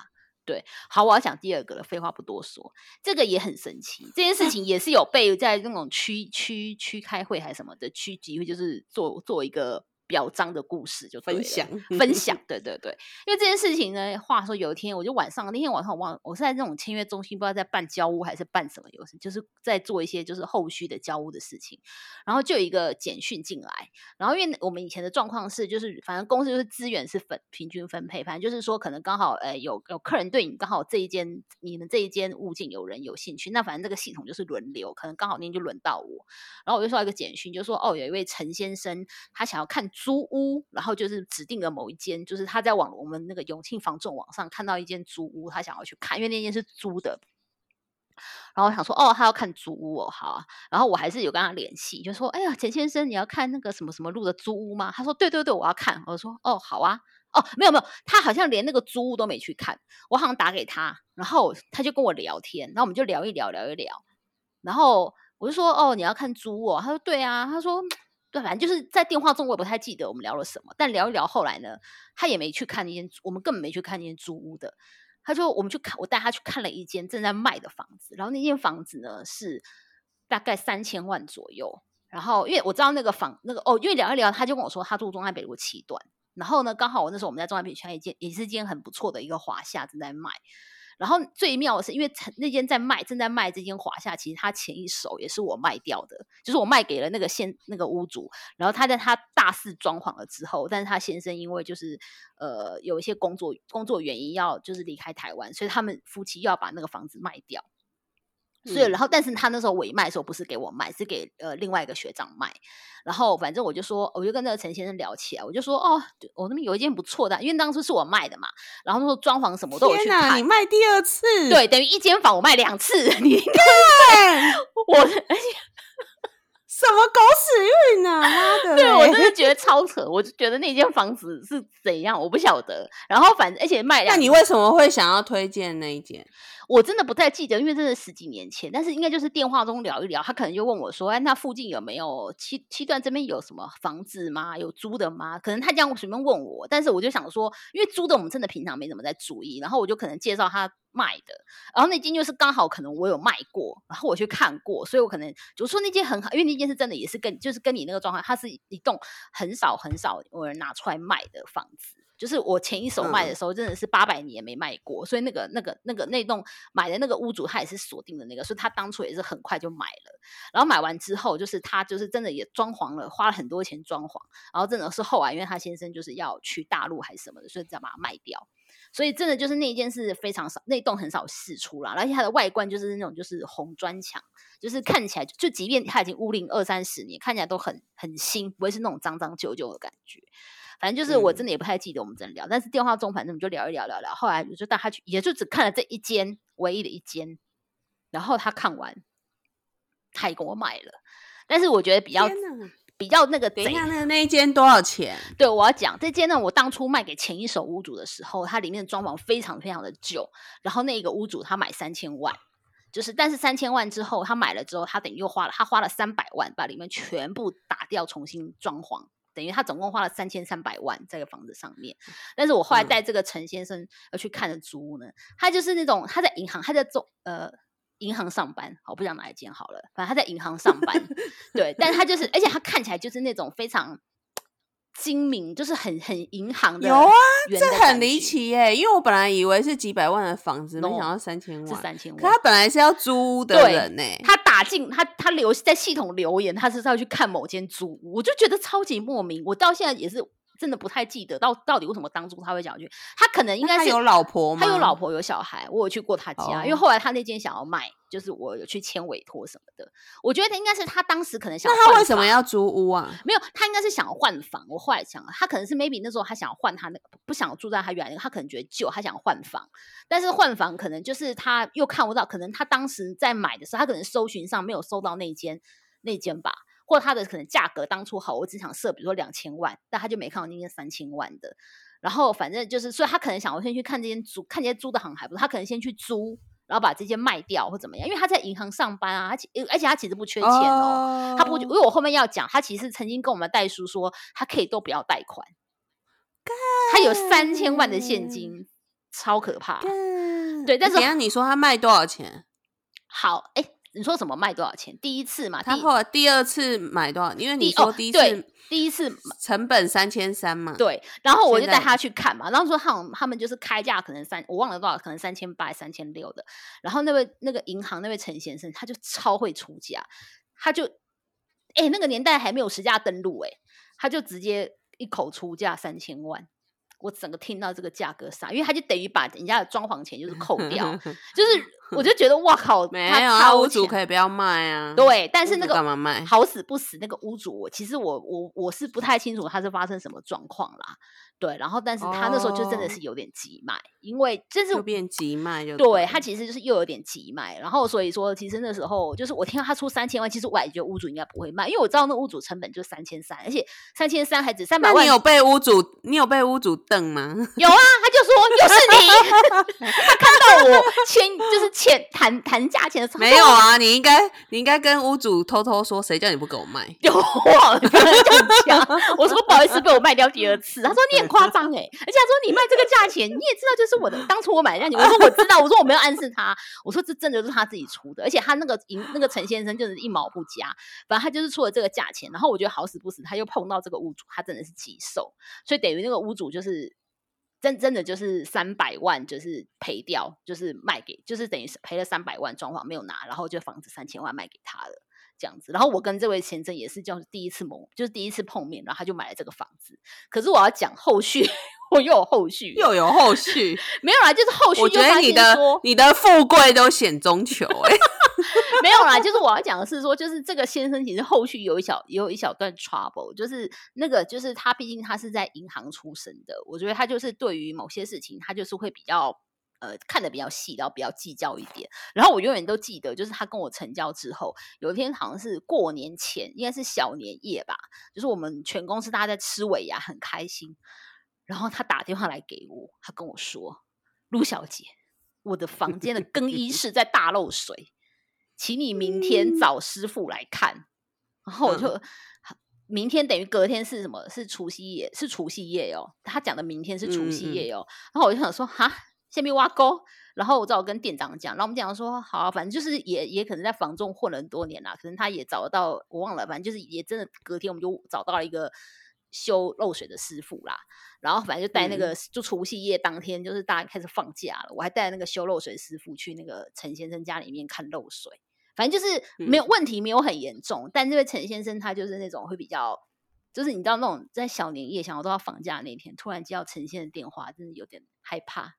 对，好，我要讲第二个了。废话不多说，这个也很神奇。这件事情也是有被在那种区区区开会还是什么的区集会，就是做做一个。表彰的故事就分享分享，对对对，因为这件事情呢，话说有一天我就晚上那天晚上我忘我是在那种签约中心，不知道在办交屋还是办什么游戏，就是在做一些就是后续的交屋的事情，然后就有一个简讯进来，然后因为我们以前的状况是就是反正公司就是资源是分平均分配，反正就是说可能刚好呃有有客人对你刚好这一间你们这一间物件有人有兴趣，那反正这个系统就是轮流，可能刚好那天就轮到我，然后我就收到一个简讯，就说哦有一位陈先生他想要看。租屋，然后就是指定了某一间，就是他在网我们那个永庆房仲网上看到一间租屋，他想要去看，因为那间是租的。然后我想说，哦，他要看租屋哦，好。然后我还是有跟他联系，就说，哎呀，钱先生，你要看那个什么什么路的租屋吗？他说，对对对，我要看。我说，哦，好啊，哦，没有没有，他好像连那个租屋都没去看。我好像打给他，然后他就跟我聊天，然后我们就聊一聊，聊一聊。然后我就说，哦，你要看租哦？他说，对啊。他说。对，反正就是在电话中，我也不太记得我们聊了什么。但聊一聊，后来呢，他也没去看那间，我们根本没去看那间租屋的。他就我们去看，我带他去看了一间正在卖的房子，然后那间房子呢是大概三千万左右。然后因为我知道那个房那个哦，因为聊一聊，他就跟我说他住中山北路七段。然后呢，刚好我那时候我们在中山北路一间也是间很不错的一个华夏正在卖。然后最妙的是，因为那间在卖，正在卖这间华夏，其实他前一手也是我卖掉的，就是我卖给了那个先那个屋主。然后他在他大肆装潢了之后，但是他先生因为就是呃有一些工作工作原因要就是离开台湾，所以他们夫妻要把那个房子卖掉。所以，然后，但是他那时候尾卖的时候不是给我卖，是给呃另外一个学长卖。然后，反正我就说，我就跟那个陈先生聊起来，我就说，哦，我那边有一间不错的，因为当初是我卖的嘛。然后那时候装潢什么都有去看。你卖第二次？对，等于一间房我卖两次。你看，我而且什么狗屎运啊！妈的，对我真的觉得超扯。我就觉得那间房子是怎样，我不晓得。然后，反正而且卖，那你为什么会想要推荐那一间？我真的不太记得，因为这是十几年前，但是应该就是电话中聊一聊，他可能就问我说：“哎，那附近有没有七七段这边有什么房子吗？有租的吗？”可能他这样随便问我，但是我就想说，因为租的我们真的平常没怎么在注意，然后我就可能介绍他卖的，然后那间就是刚好可能我有卖过，然后我去看过，所以我可能就说那间很好，因为那间是真的也是跟就是跟你那个状况，它是一栋很少很少有人拿出来卖的房子。就是我前一手卖的时候，真的是八百年没卖过，所以那个、那个、那个那栋买的那个屋主，他也是锁定的那个，所以他当初也是很快就买了。然后买完之后，就是他就是真的也装潢了，花了很多钱装潢。然后真的是后来，因为他先生就是要去大陆还是什么的，所以再把它卖掉。所以真的就是那一件是非常少，那栋很少试出啦。而且它的外观就是那种就是红砖墙，就是看起来就即便它已经屋龄二三十年，看起来都很很新，不会是那种脏脏旧旧的感觉。反正就是我真的也不太记得我们怎么聊，但是电话中反正我们就聊一聊聊聊。后来我就带他去，也就只看了这一间唯一的一间，然后他看完，他也跟我买了。但是我觉得比较比较那个，等一下那那一间多少钱？对，我要讲这间呢，我当初卖给前一手屋主的时候，它里面的装潢非常非常的旧，然后那个屋主他买三千万，就是但是三千万之后他买了之后，他等于又花了他花了三百万把里面全部打掉，重新装潢。等于他总共花了三千三百万在个房子上面，但是我后来带这个陈先生要去看的租屋呢，他就是那种他在银行，他在做呃银行上班，我不讲哪一间好了，反正他在银行上班，对，但是他就是，而且他看起来就是那种非常。精明就是很很银行的，有啊，这很离奇耶！因为我本来以为是几百万的房子，没想到三千万，是三千万。可他本来是要租的人呢，他打进他他留在系统留言，他是要去看某间租屋，我就觉得超级莫名。我到现在也是。真的不太记得到到底为什么当初他会讲去，他可能应该是有老婆，他有老婆有小孩，我有去过他家，因为后来他那间想要卖，就是我有去签委托什么的。我觉得应该是他当时可能想，那他为什么要租屋啊？没有，他应该是想要换房。我后来想，他可能是 maybe 那时候他想要换他那个，不想住在他原来那个，他可能觉得旧，他想换房。但是换房可能就是他又看不到，可能他当时在买的时候，他可能搜寻上没有搜到那间那间吧。或他的可能价格当初好，我只想设，比如说两千万，但他就没看到那间三千万的。然后反正就是，所以他可能想我先去看这间租，看这间租的行还不错。他可能先去租，然后把这些卖掉或怎么样，因为他在银行上班啊，而且而且他其实不缺钱哦。他不，因为我后面要讲，他其实曾经跟我们代书说，他可以都不要贷款，他有三千万的现金，超可怕。对，但是等下你说他卖多少钱？好，哎。你说什么卖多少钱？第一次嘛，他后来第二次买多少？因为你说第一次第一次成本三千三嘛，对。然后我就带他去看嘛，然后说他他们就是开价可能三，我忘了多少，可能三千八、三千六的。然后那位那个银行那位陈先生，他就超会出价，他就哎那个年代还没有实价登录哎，他就直接一口出价三千万。我整个听到这个价格傻，因为他就等于把人家的装潢钱就是扣掉，就是我就觉得哇靠，没有啊，屋主可以不要卖啊。对，但是那个干嘛卖？好死不死，那个屋主，我其实我我我是不太清楚他是发生什么状况啦。对，然后但是他那时候就真的是有点急卖，因为就是变急卖就对他其实就是又有点急卖，然后所以说其实那时候就是我听到他出三千万，其实我也觉得屋主应该不会卖，因为我知道那屋主成本就三千三，而且三千三还只三百万。你有被屋主你有被屋主瞪吗？有啊，他就说又是你，他看到我签就是钱谈谈价钱的时候，没有啊，你应该你应该跟屋主偷偷说，谁叫你不给我卖？有忘了这样讲，我说不好意思，被我卖掉第二次。他说你很夸张哎，而且他说你卖这个价钱，你也知道就是我的，当初我买的价钱。我说我知道，我说我没有暗示他，我说这真的是他自己出的，而且他那个银那个陈先生就是一毛不加，反正他就是出了这个价钱。然后我觉得好死不死，他又碰到这个屋主，他真的是急售，所以等于那个屋主就是。真真的就是三百万，就是赔掉，就是卖给，就是等于是赔了三百万，装潢没有拿，然后就房子三千万卖给他了，这样子。然后我跟这位先生也是叫第一次谋，就是第一次碰面，然后他就买了这个房子。可是我要讲后续，我又有后续，又有后续，没有啦，就是后续。我觉得你的你的富贵都险中求，哎。没有啦，就是我要讲的是说，就是这个先生其实后续有一小有一小段 trouble，就是那个就是他毕竟他是在银行出身的，我觉得他就是对于某些事情他就是会比较呃看的比较细，然后比较计较一点。然后我永远都记得，就是他跟我成交之后，有一天好像是过年前，应该是小年夜吧，就是我们全公司大家在吃尾牙，很开心。然后他打电话来给我，他跟我说：“陆小姐，我的房间的更衣室在大漏水。”请你明天找师傅来看，然后我就明天等于隔天是什么？是除夕夜，是除夕夜哦。他讲的明天是除夕夜哦。然后我就想说，哈，下面挖沟。然后我只好跟店长讲，然后我们讲说，好，反正就是也也可能在房中混了很多年啦，可能他也找得到，我忘了，反正就是也真的隔天我们就找到了一个修漏水的师傅啦。然后反正就带那个，就除夕夜当天，就是大家开始放假了，我还带那个修漏水师傅去那个陈先生家里面看漏水。反正就是没有问题，没有很严重。但这位陈先生他就是那种会比较，就是你知道那种在小年夜想要都要放假那天，突然接到陈先生的电话，真的有点害怕。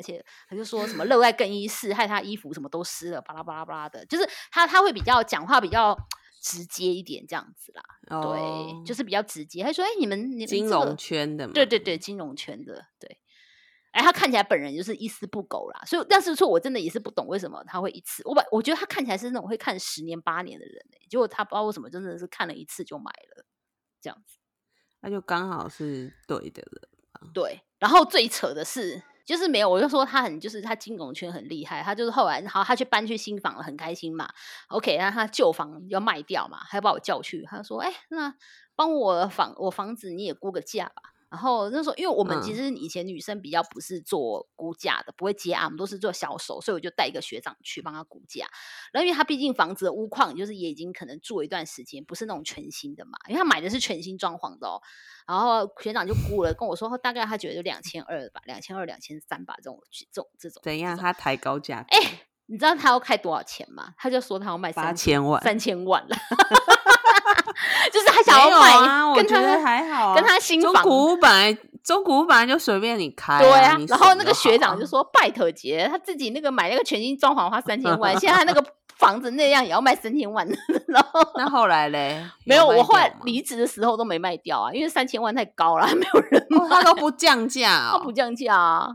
而且他就说什么热在更衣室，害他衣服什么都湿了，巴拉巴拉巴拉的。就是他他会比较讲话比较直接一点这样子啦。对，就是比较直接。他说：“哎，你们金融圈的，对对对，金融圈的，对。”哎，他看起来本人就是一丝不苟啦，所以但是说，我真的也是不懂为什么他会一次。我把我觉得他看起来是那种会看十年八年的人哎，结果他不知道为什么真的是看了一次就买了这样子，那就刚好是对的了。对，然后最扯的是，就是没有，我就说他很就是他金融圈很厉害，他就是后来好他去搬去新房了，很开心嘛。OK，那他旧房要卖掉嘛，他把我叫去，他说：“哎，那帮我房我房子你也估个价吧。”然后那时候，因为我们其实以前女生比较不是做估价的，不会接案，我们都是做销售，所以我就带一个学长去帮他估价。然后因为他毕竟房子的屋况就是也已经可能住了一段时间，不是那种全新的嘛，因为他买的是全新装潢的哦。然后学长就估了，跟我说大概他觉得就两千二吧，两千二、两千三吧，这种这种这种。怎样？他抬高价？哎，你知道他要开多少钱吗？他就说他要卖三千万，三千万了。就是他想要买，我觉得还好，跟他新房。中古屋本来，中古屋本来就随便你开。对啊，然后那个学长就说：“拜托姐，他自己那个买那个全新装潢花三千万，现在那个房子那样也要卖三千万。”然后那后来嘞？没有，我后来离职的时候都没卖掉啊，因为三千万太高了，没有人买，他都不降价，他不降价啊。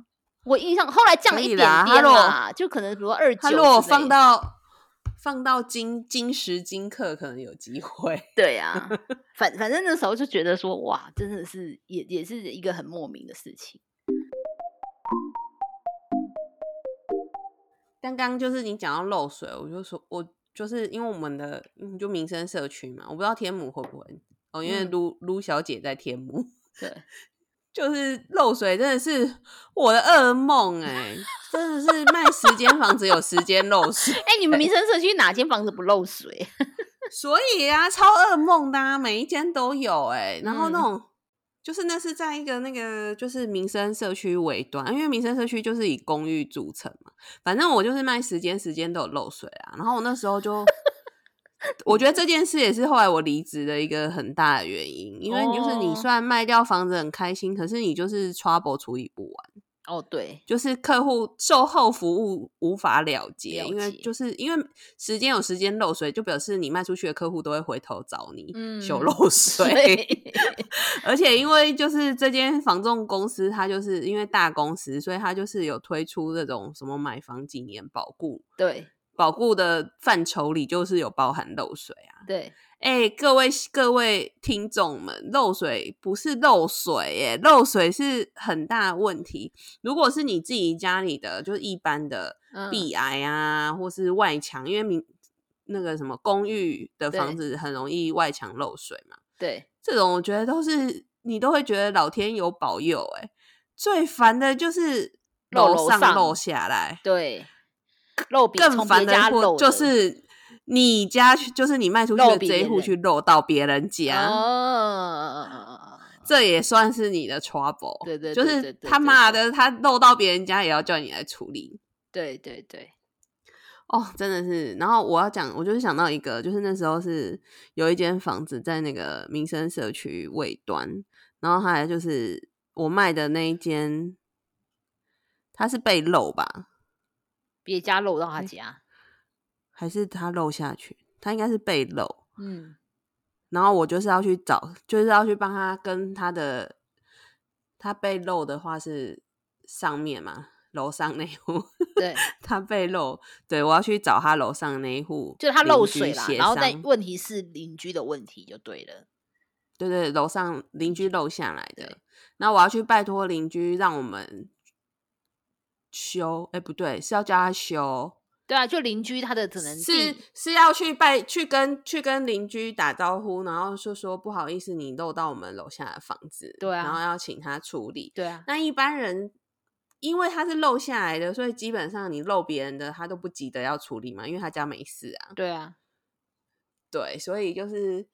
我印象后来降了一点点啦，就可能比如二九，他如果放到。放到今今时今刻，可能有机会。对啊，反反正那时候就觉得说，哇，真的是也也是一个很莫名的事情。刚刚就是你讲到漏水，我就说，我就是因为我们的就民生社区嘛，我不知道天母会不会哦，因为卢卢小姐在天母，对。就是漏水，真的是我的噩梦哎！真的是卖十间房子有十间漏水。哎，你们民生社区哪间房子不漏水？所以啊，超噩梦的，每一间都有哎。然后那种就是那是在一个那个就是民生社区尾端，因为民生社区就是以公寓组成嘛。反正我就是卖十间，十间都有漏水啊。然后我那时候就。我觉得这件事也是后来我离职的一个很大的原因，因为就是你虽然卖掉房子很开心，可是你就是 trouble 处理不完。哦，对，就是客户售后服务无法了结，因为就是因为时间有时间漏水，就表示你卖出去的客户都会回头找你修漏水。而且因为就是这间房仲公司，它就是因为大公司，所以它就是有推出这种什么买房几年保固。对。保固的范畴里就是有包含漏水啊。对，哎，各位各位听众们，漏水不是漏水，哎，漏水是很大问题。如果是你自己家里的，就是一般的嗯壁癌啊，或是外墙，因为明那个什么公寓的房子很容易外墙漏水嘛，对，这种我觉得都是你都会觉得老天有保佑、哎。最烦的就是楼上漏下来，对，更从烦的或别家漏就是你家去，就是你卖出去的这一户去漏到别人家。哦，这也算是你的 trouble，对对就是他妈的，他漏到别人家也要叫你来处理。对对对，哦，真的是。然后我要讲，我就是想到一个，就是那时候是有一间房子在那个民生社区尾端，然后后来就是我卖的那一间，它是被漏吧，别家漏到他哎家，还是他漏下去？他应该是被漏。嗯，然后我就是要去找，就是要去帮他跟他的，他被漏的话是上面嘛，楼上那一户，对，他被漏，对我要去找他楼上那一户，就是他漏水啦，协然后但商问题是邻居的问题就对了，对对，楼上邻居漏下来的，那我要去拜托邻居让我们修，哎，不对，是要叫他修，对啊，就邻居他的只能是是要去拜去跟去跟邻居打招呼，然后就说不好意思，你漏到我们楼下的房子，对啊然后要请他处理。对啊，那一般人因为他是漏下来的，所以基本上你漏别人的，他都不急着要处理嘛，因为他家没事啊。对啊，对，所以就是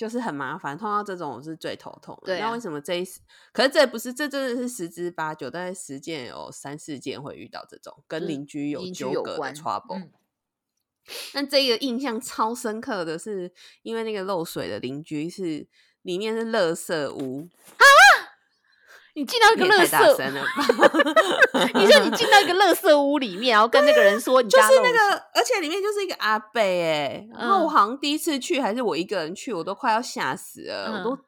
就是很麻烦，碰到这种我是最头痛的。对啊那为什么这一次？可是这不是，这真的是十之八九，大概十件有三四件会遇到这种跟邻居有纠葛的 trouble。嗯 但这个印象超深刻的是，因为那个漏水的邻居是里面是垃圾屋，你进到一个垃也太大圾，声了吧？你说你进到一个垃圾屋里面，然后跟那个人说你就是那个，而且里面就是一个阿贝哎、然后我嗯好像第一次去，还是我一个人去，我都快要吓死了，我都嗯。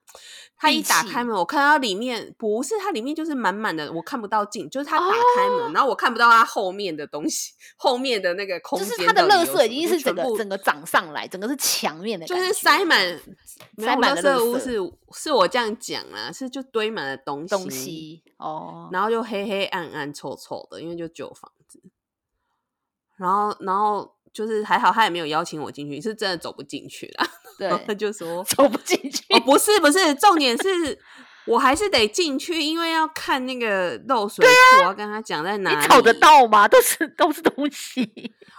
他一打开门，我看到里面不是，它里面就是满满的，我看不到镜，就是他打开门，哦然后我看不到他后面的东西，后面的那个空间就是他的垃圾已经是整个整个长上来，整个是墙面的，就是塞满，塞满垃了垃圾圾屋是是我这样讲啦，是就堆满了东西，东西哦，然后就黑黑暗暗臭臭的，因为就旧房子。然后，然后就是还好他也没有邀请我进去，是真的走不进去啦。对他对，就说走不进 去，哦，不是不是，重点是我还是得进去，因为要看那个漏水处，我要跟他讲在哪里。你找得？到吗？都是都是东西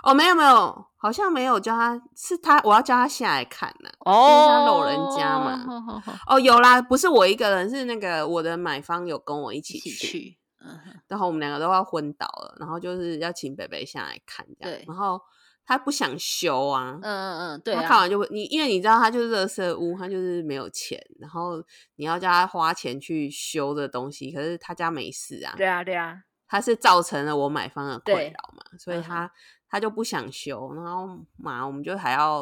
哦，没有没有，好像没有叫他，是他我要叫他下来看呢、哦，他漏人家嘛好好好哦，有啦，不是我一个人，是那个我的买方有跟我一起去，嗯，然后我们两个都要昏倒了，然后就是要请北北下来看这样对，然后他不想修啊，嗯嗯嗯，对啊，他看完就会你，因为你知道他就是垃圾屋，他就是没有钱，然后你要叫他花钱去修这东西，可是他家没事啊，对啊对啊，他是造成了我买方的困扰嘛，所以嗯他、他就不想修，然后嘛，我们就还要，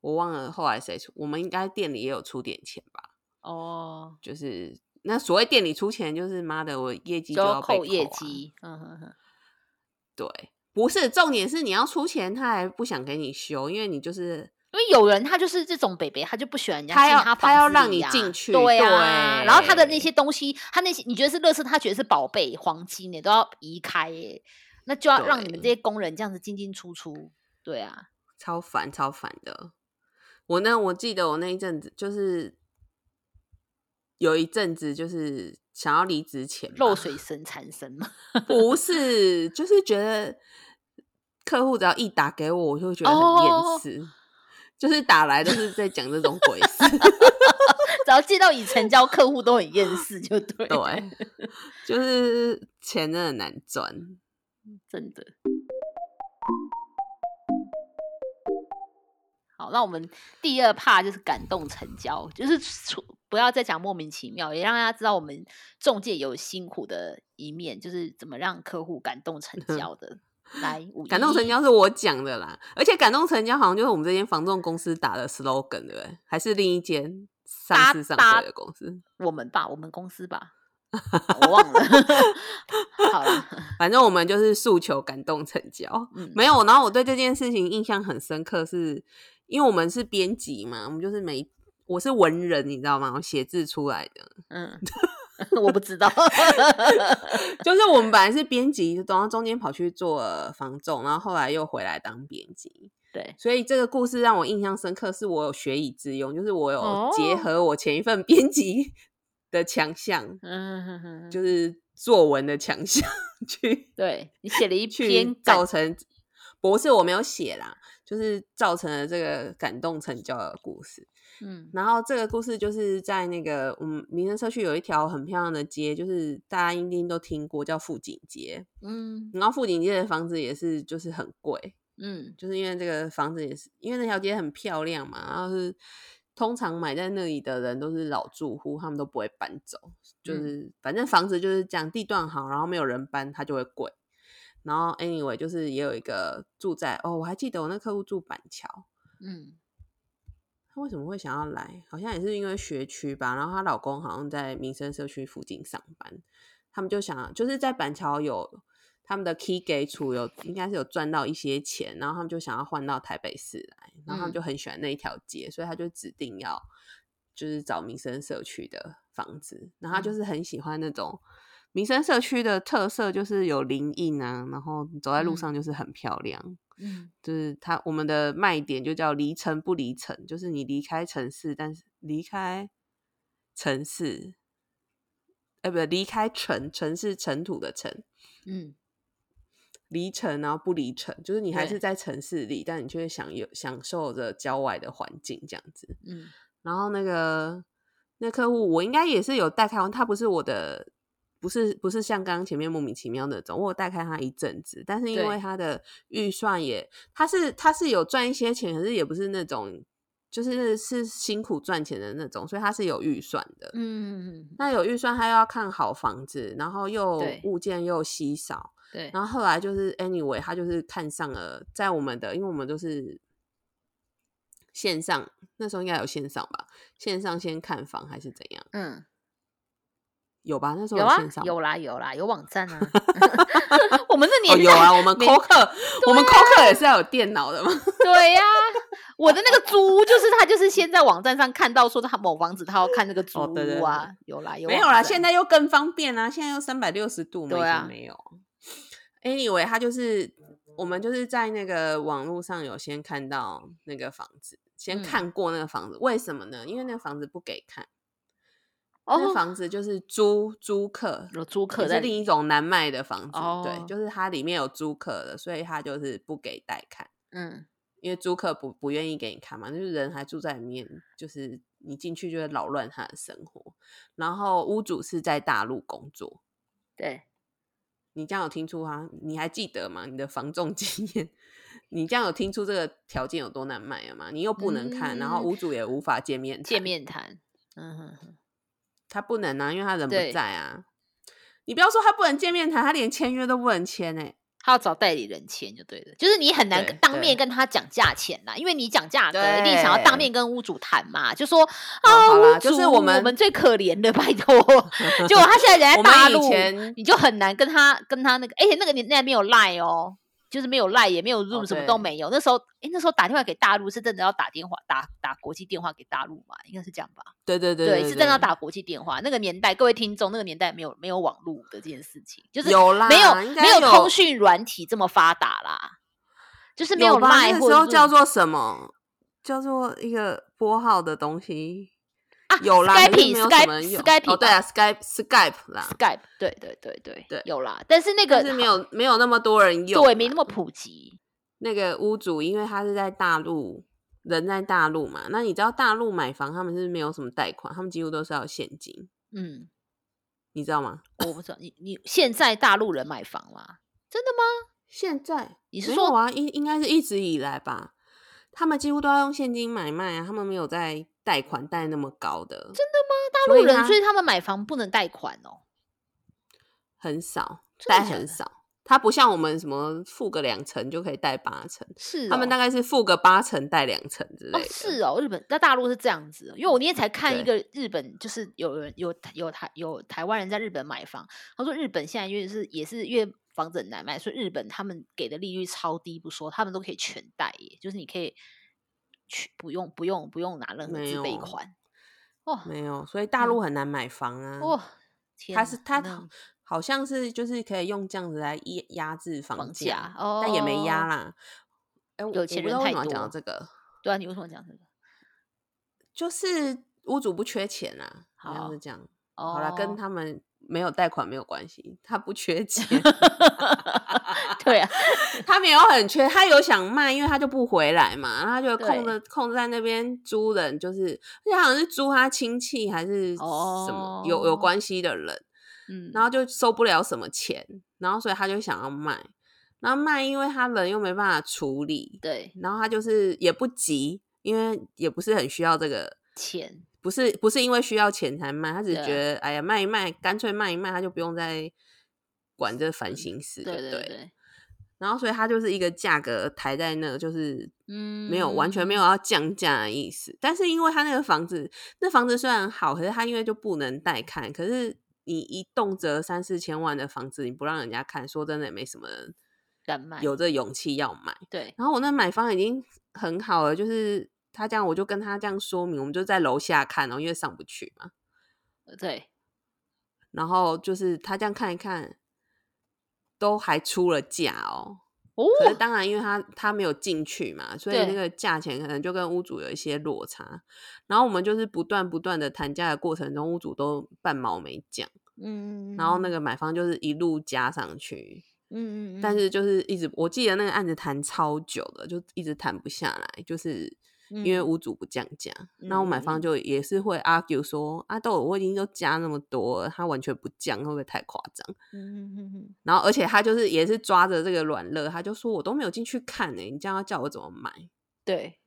我忘了后来谁出，我们应该店里也有出点钱吧，哦，就是那所谓店里出钱，就是妈的，我业绩就就要被扣业啊绩，嗯哼哼，对，不是重点是你要出钱，他还不想给你修，因为你就是因为有人他就是这种北北，他就不喜欢人家他要进他他要让你进去对啊，对然后他的那些东西，他那些你觉得是乐色，他觉得是宝贝黄金你，都要移开耶，那就要让你们这些工人这样子进进出出，对啊，超烦超烦的。我呢，我记得我那一阵子就是有一阵子就是想要离职前吧漏水神产生吗，不是，就是觉得客户只要一打给我，我就会觉得很哦厌世。就是打来都是在讲这种鬼事，只要接到已成交客户都很厌世，就对了，对，就是钱真的很难赚。真的。好，那我们第二怕就是感动成交，就是除不要再讲莫名其妙，也让大家知道我们中介有辛苦的一面，就是怎么让客户感动成 交的。来，感动成交是我讲的啦，而且感动成交好像就是我们这间房仲公司打的 slogan 对不对？还是另一间上搭市上搭柜的公司？我们吧，我们公司吧，我忘了。好了，反正我们就是诉求感动成交，嗯没有。然后我对这件事情印象很深刻是，因为我们是编辑嘛，我们就是每我是文人，你知道吗？我写字出来的，嗯，我不知道，就是我们本来是编辑，然后中间跑去做房仲，然后后来又回来当编辑。对，所以这个故事让我印象深刻，是我有学以致用，就是我有哦结合我前一份编辑的强项，嗯就是作文的强项 去对你写了一去篇感，造成，不是我没有写啦，就是造成了这个感动成交的故事。嗯然后这个故事就是在那个我们民生社区有一条很漂亮的街，就是大家一定都听过，叫富锦街。嗯然后富锦街的房子也是就是很贵，嗯就是因为这个房子也是因为那条街很漂亮嘛，然后是通常买在那里的人都是老住户，他们都不会搬走，就是、反正房子就是这样，地段好，然后没有人搬，它就会贵。然后 anyway 就是也有一个住在哦，我还记得我那客户住板桥，嗯她为什么会想要来？好像也是因为学区吧。然后她老公好像在民生社区附近上班，他们就想就是在板桥有他们的 key 给处有应该是有赚到一些钱，然后他们就想要换到台北市来，然后他们嗯就很喜欢那一条街，所以他就指定要就是找民生社区的房子，然后他就嗯是很喜欢那种。民生社区的特色就是有林荫啊，然后走在路嗯。上就是很漂亮。嗯。就是它我们的卖点就叫离城不离城，就是你离开城市，但是离开城市，哎，不对，离开城，城是尘土的城，嗯。离城然后不离城，就是你还是在城市里，但你却享有享受着郊外的环境这样子。嗯。然后那个那客户，我应该也是有带开完，他不是我的，不是不是像刚刚前面莫名其妙那种，我有带开他一阵子，但是因为对。他的预算也，他是他是有赚一些钱，可是也不是那种就是是辛苦赚钱的那种，所以他是有预算的。嗯嗯那有预算，他又要看好房子，然后又物件又稀少，对，然后后来就是 anyway，他就是看上了在我们的，因为我们都是线上，那时候应该有线上吧，线上先看房还是怎样？嗯有吧？那时候有啊线上有啦有啦有网站啊，我们这哦，年代有啊，我们没扣客，我们扣客也是要有电脑的嘛。对呀、我的那个租屋就是他就是先在网站上看到说他某房子他要看那个租哦对对屋啊，有啦有没有啦，现在又更方便啦，现在又三百六十度对啊没有。Anyway，他就是我们就是在那个网络上有先看到那个房子，先嗯看过那个房子，为什么呢？因为那个房子不给看，那房子就是租租客，有租客在是另一种难卖的房子，哦对，就是它里面有租客的，所以他就是不给带看。嗯因为租客不不愿意给你看嘛，就是人还住在里面，就是你进去就会扰乱他的生活。然后屋主是在大陆工作，对你这样有听出啊？你还记得吗？你的房仲经验，你这样有听出这个条件有多难卖了吗？你又不能看，然后嗯屋主也无法见面谈见，面谈，嗯哼哼，他不能啊，因为他人不在啊。你不要说他不能见面谈，他连签约都不能签哎、他要找代理人签就对了，就是你很难对当面跟他讲价钱啦，因为你讲价格一定想要对当面跟屋主谈嘛，就说哦啊，屋主就是我们我们最可怜的，拜托，结果他现在人在大陆，你就很难跟他跟他那个，而且那个年代没有赖哦。就是没有赖，也没有 Zoom，、什么都没有。那时候，哎，那时候打电话给大陆是真的要打电话打打国际电话给大陆嘛？应该是这样吧？对对对对，对，是真的要打国际电话。那个年代，各位听众，那个年代没有没有网络的这件事情，就是有啦，没有没有通讯软体这么发达啦，就是没有那个时候叫做什么？叫做一个拨号的东西。啊 有啦，Skype Skype 用 Skype 哦，对啊，Skype Skype 啦，Skype，对对对对对有啦，但是那个但是没有没有那么多人用，对没那么。普及，那个屋主因为他是在大陆，人在大陆嘛，那你知道大陆买房他们是没有什么贷款，他们几乎都是要现金，嗯，你知道吗？我不知道你你现在大陆人买房啦，真的吗？现在你是说啊？应应该是一直以来吧，他们几乎都要用现金买卖啊，他们没有在贷款贷那么高的，真的吗？大陆人，他所以他们买房不能贷款哦。很少，贷真的假的很少。他不像我们什么付个两成就可以贷八成，是他们大概概是付个八成贷两成之类哦的。是哦，日本在大陆是这样子哦，因为我那天才看一对个日本，就是有人有有台有台湾人在日本买房，他说日本现在因为是也是因为房子很难卖，所以日本他们给的利率超低不说，他们都可以全贷耶，就是你可以去不用不用不用拿任何没自备有款。哦没有，所以大嗯陆很难买房啊。哇、天他是他好像是就是可以用这样子来压压制房房价但也没压哦啦。哎，我有我不知道为钱人太多什么讲到这个，对啊，你为什么讲这个？就是屋主不缺钱啊，好像是这样。哦，好了，跟他们没有贷款没有关系，他不缺钱 对啊，他没有很缺，他有想卖，因为他就不回来嘛，然后他就空对着空在那边租人，就是而且好像是租他亲戚还是什么、有有哦关系的人，嗯，然后就收不了什么钱，然后所以他就想要卖，然后卖，因为他人又没办法处理，对然后他就是也不急，因为也不是很需要这个。钱，不是不是因为需要钱才卖，他只是觉得哎呀卖一卖，干脆卖一卖，他就不用再管这烦心事，对对了对对，然后所以他就是一个价格抬在那，就是嗯，没有、完全没有要降价的意思。但是因为他那个房子，那房子虽然好，可是他因为就不能带看，可是你一动辄三四千万的房子，你不让人家看，说真的也没什么人敢卖，有这勇气要买。对，然后我那买方已经很好了，就是他这样，我就跟他这样说明，我们就在楼下看哦，因为上不去嘛。对，然后就是他这样看一看，都还出了价哦。哦，可是当然，因为他他没有进去嘛，所以那个价钱可能就跟屋主有一些落差。然后我们就是不断不断的谈价的过程中，屋主都半毛没讲，嗯，然后那个买方就是一路加上去。嗯，嗯嗯，但是就是一直，我记得那个案子谈超久的，就一直谈不下来，就是因为嗯屋主不降价，那、我买方就也是会 argue 说，啊，都我已经都加那么多了，他完全不降，会不会太夸张？嗯嗯嗯嗯，然后而且他就是也是抓着这个软肋，他就说我都没有进去看呢、你这样要叫我怎么买？对，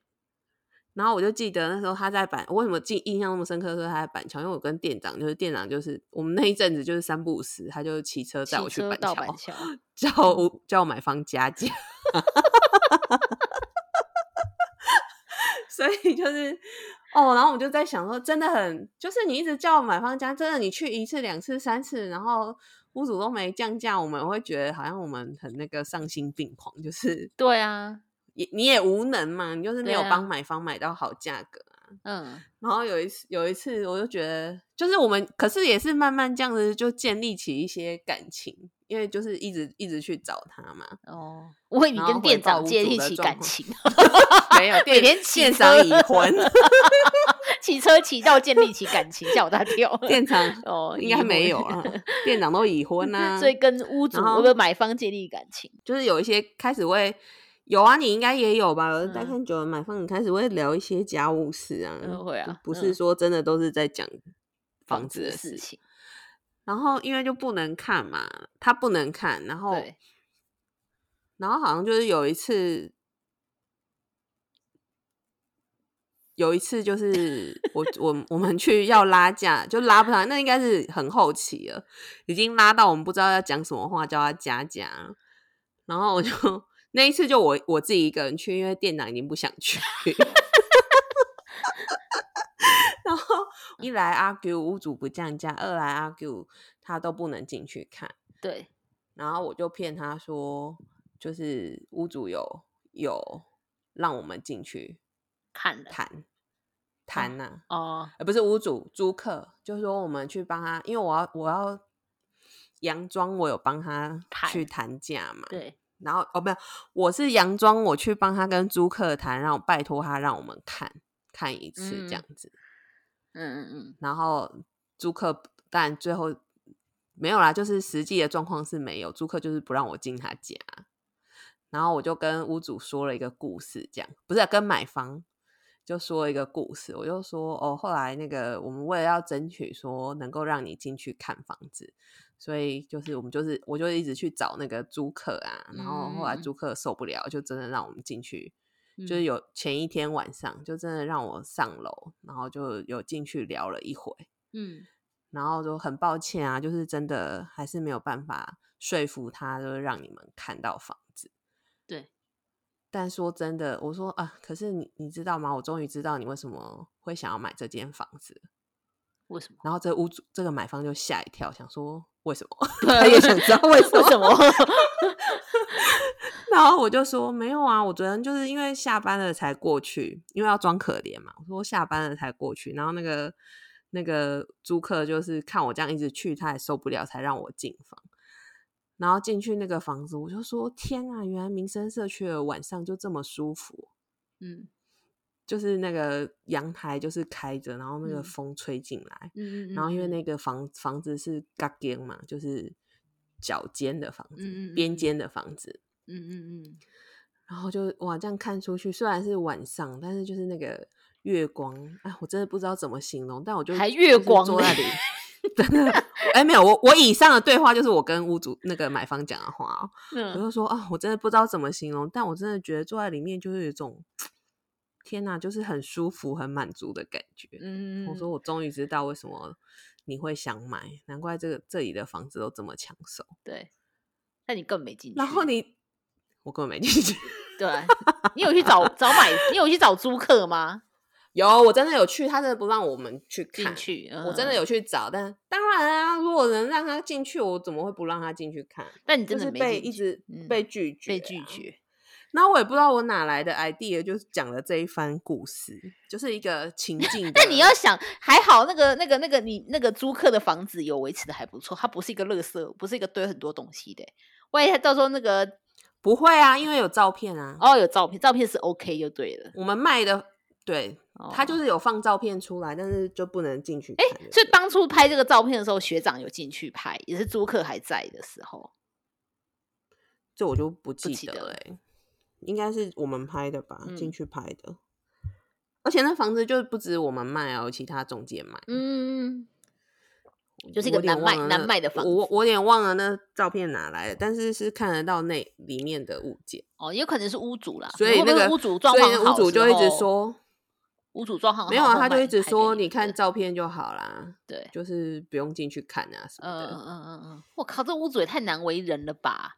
然后我就记得那时候他在板，我为什么记印象那么深刻？说他在板桥，因为我跟店长就是店长就是我们那一阵子就是三不五时，他就骑车载我去板板桥，叫我叫买方加价，所以就是哦，然后我们就在想说，真的很就是你一直叫买方家，真的你去一次、两次、三次，然后屋主都没降价，我们会觉得好像我们很那个丧心病狂，就是对啊，也你也无能嘛，你就是没有帮买方买到好价格啊。嗯，然后有一次，有一次我就觉得，就是我们可是也是慢慢这样子就建立起一些感情，因为就是一直一直去找他嘛。哦，我以为你跟店长建立起感情，没有，每店天骑店长车已婚，骑车骑到建立起感情，吓我大跳。店长哦，应该没有啊，店长都已婚啊，所以跟屋主然后我们买方建立感情。就是有一些开始会有啊，你应该也有吧？有的带嗯看久了，买方你开始会聊一些家务事啊，嗯会啊不是嗯说真的都是在讲房房子的。事情，然后因为就不能看嘛，他不能看，然后，然后好像就是有一次，有一次就是 我我我们去要拉架，就拉不上，那应该是很后期了，已经拉到我们不知道要讲什么话，叫他加价。然后我就 那一次就我我自己一个人去，因为店长已经不想去。然后一来 argue 屋主不降价，二来 argue 他都不能进去看。对，然后我就骗他说，就是屋主有有让我们进去看了谈谈呐、哦，呃，不是屋主租客，就是说我们去帮他，因为我要我要佯装我有帮他谈去谈价嘛，对，然后哦没有，我是佯装我去帮他跟租客谈，让我拜托他让我们看看一次嗯这样子，嗯嗯嗯嗯，然后租客但最后没有啦，就是实际的状况是没有，租客就是不让我进他家，然后我就跟屋主说了一个故事，这样不是啊跟买方就说一个故事，我就说哦，后来那个我们为了要争取说能够让你进去看房子，所以就是我们就是我就一直去找那个租客啊，然后后来嗯。租客受不了，就真的让我们进去。就是嗯有前一天晚上，就真的让我上楼，然后就有进去聊了一回，嗯然后就很抱歉啊，就是真的还是没有办法说服他，就是让你们看到房子。对，但说真的，我说啊，可是你你知道吗？我终于知道你为什么会想要买这间房子。为什么？然后这屋主这个买方就吓一跳，想说为什么？他也想知道为什么。为什么？然后我就说没有啊，我昨天就是因为下班了才过去，因为要装可怜嘛。我说下班了才过去，然后那个那个租客就是看我这样一直去，他也受不了，才让我进房。然后进去那个房子，我就说：“天啊，原来民生社区的晚上就这么舒服。”嗯就是那个阳台就是开着，然后那个嗯风吹进来，嗯嗯，然后因为嗯那个房房子是嘎间嘛，就是角尖的房子，边间的房子，嗯嗯嗯，然后就哇这样看出去，虽然是晚上，但是就是那个月光，哎，我真的不知道怎么形容，但我就还月光呢坐在里，真的，哎，没有，我我以上的对话就是我跟屋主那个买方讲的话哦，我嗯就说啊，我真的不知道怎么形容，但我真的觉得坐在里面就是有一种，天呐，就是很舒服、很满足的感觉。嗯，我说我终于知道为什么你会想买，难怪这个这里的房子都这么抢手。对，那你更没进去。然后你，我根本没进去。对啊，你有去找找买，你有去找租客吗？有，我真的有去，他真的不让我们去看。进去，我真的嗯，有去找，但当然啊，如果能让他进去，我怎么会不让他进去看？但你真的被一直嗯被拒绝、被拒。绝。然后我也不知道我哪来的 idea，就是讲了这一番故事，就是一个情境。但你要想，还好那个那个那个你那个租客的房子有维持的还不错，它不是一个垃圾，不是一个堆很多东西的。万一他到时候那个不会啊，因为有照片啊。哦有照片，照片是 OK 就对了。我们卖的对，他就哦是有放照片出来，但是就不能进去哎看就对了。所以当初拍这个照片的时候，学长有进去拍，也是租客还在的时候。这我就不记记得了应该是我们拍的吧，进嗯去拍的。而且那房子就不止我们卖啊，有其他中介卖。嗯，就是一个难卖难卖的房子我我有点忘了那照片哪来的，但是是看得到那里面的物件，哦，也有可能是屋主啦。所以那个屋主状所况屋主就一直，说屋主状况没有啊，他就一直说你看照片就好啦，对，就是不用进去看啊什么的。嗯嗯嗯嗯嗯，我靠，这屋主也太难为人了吧？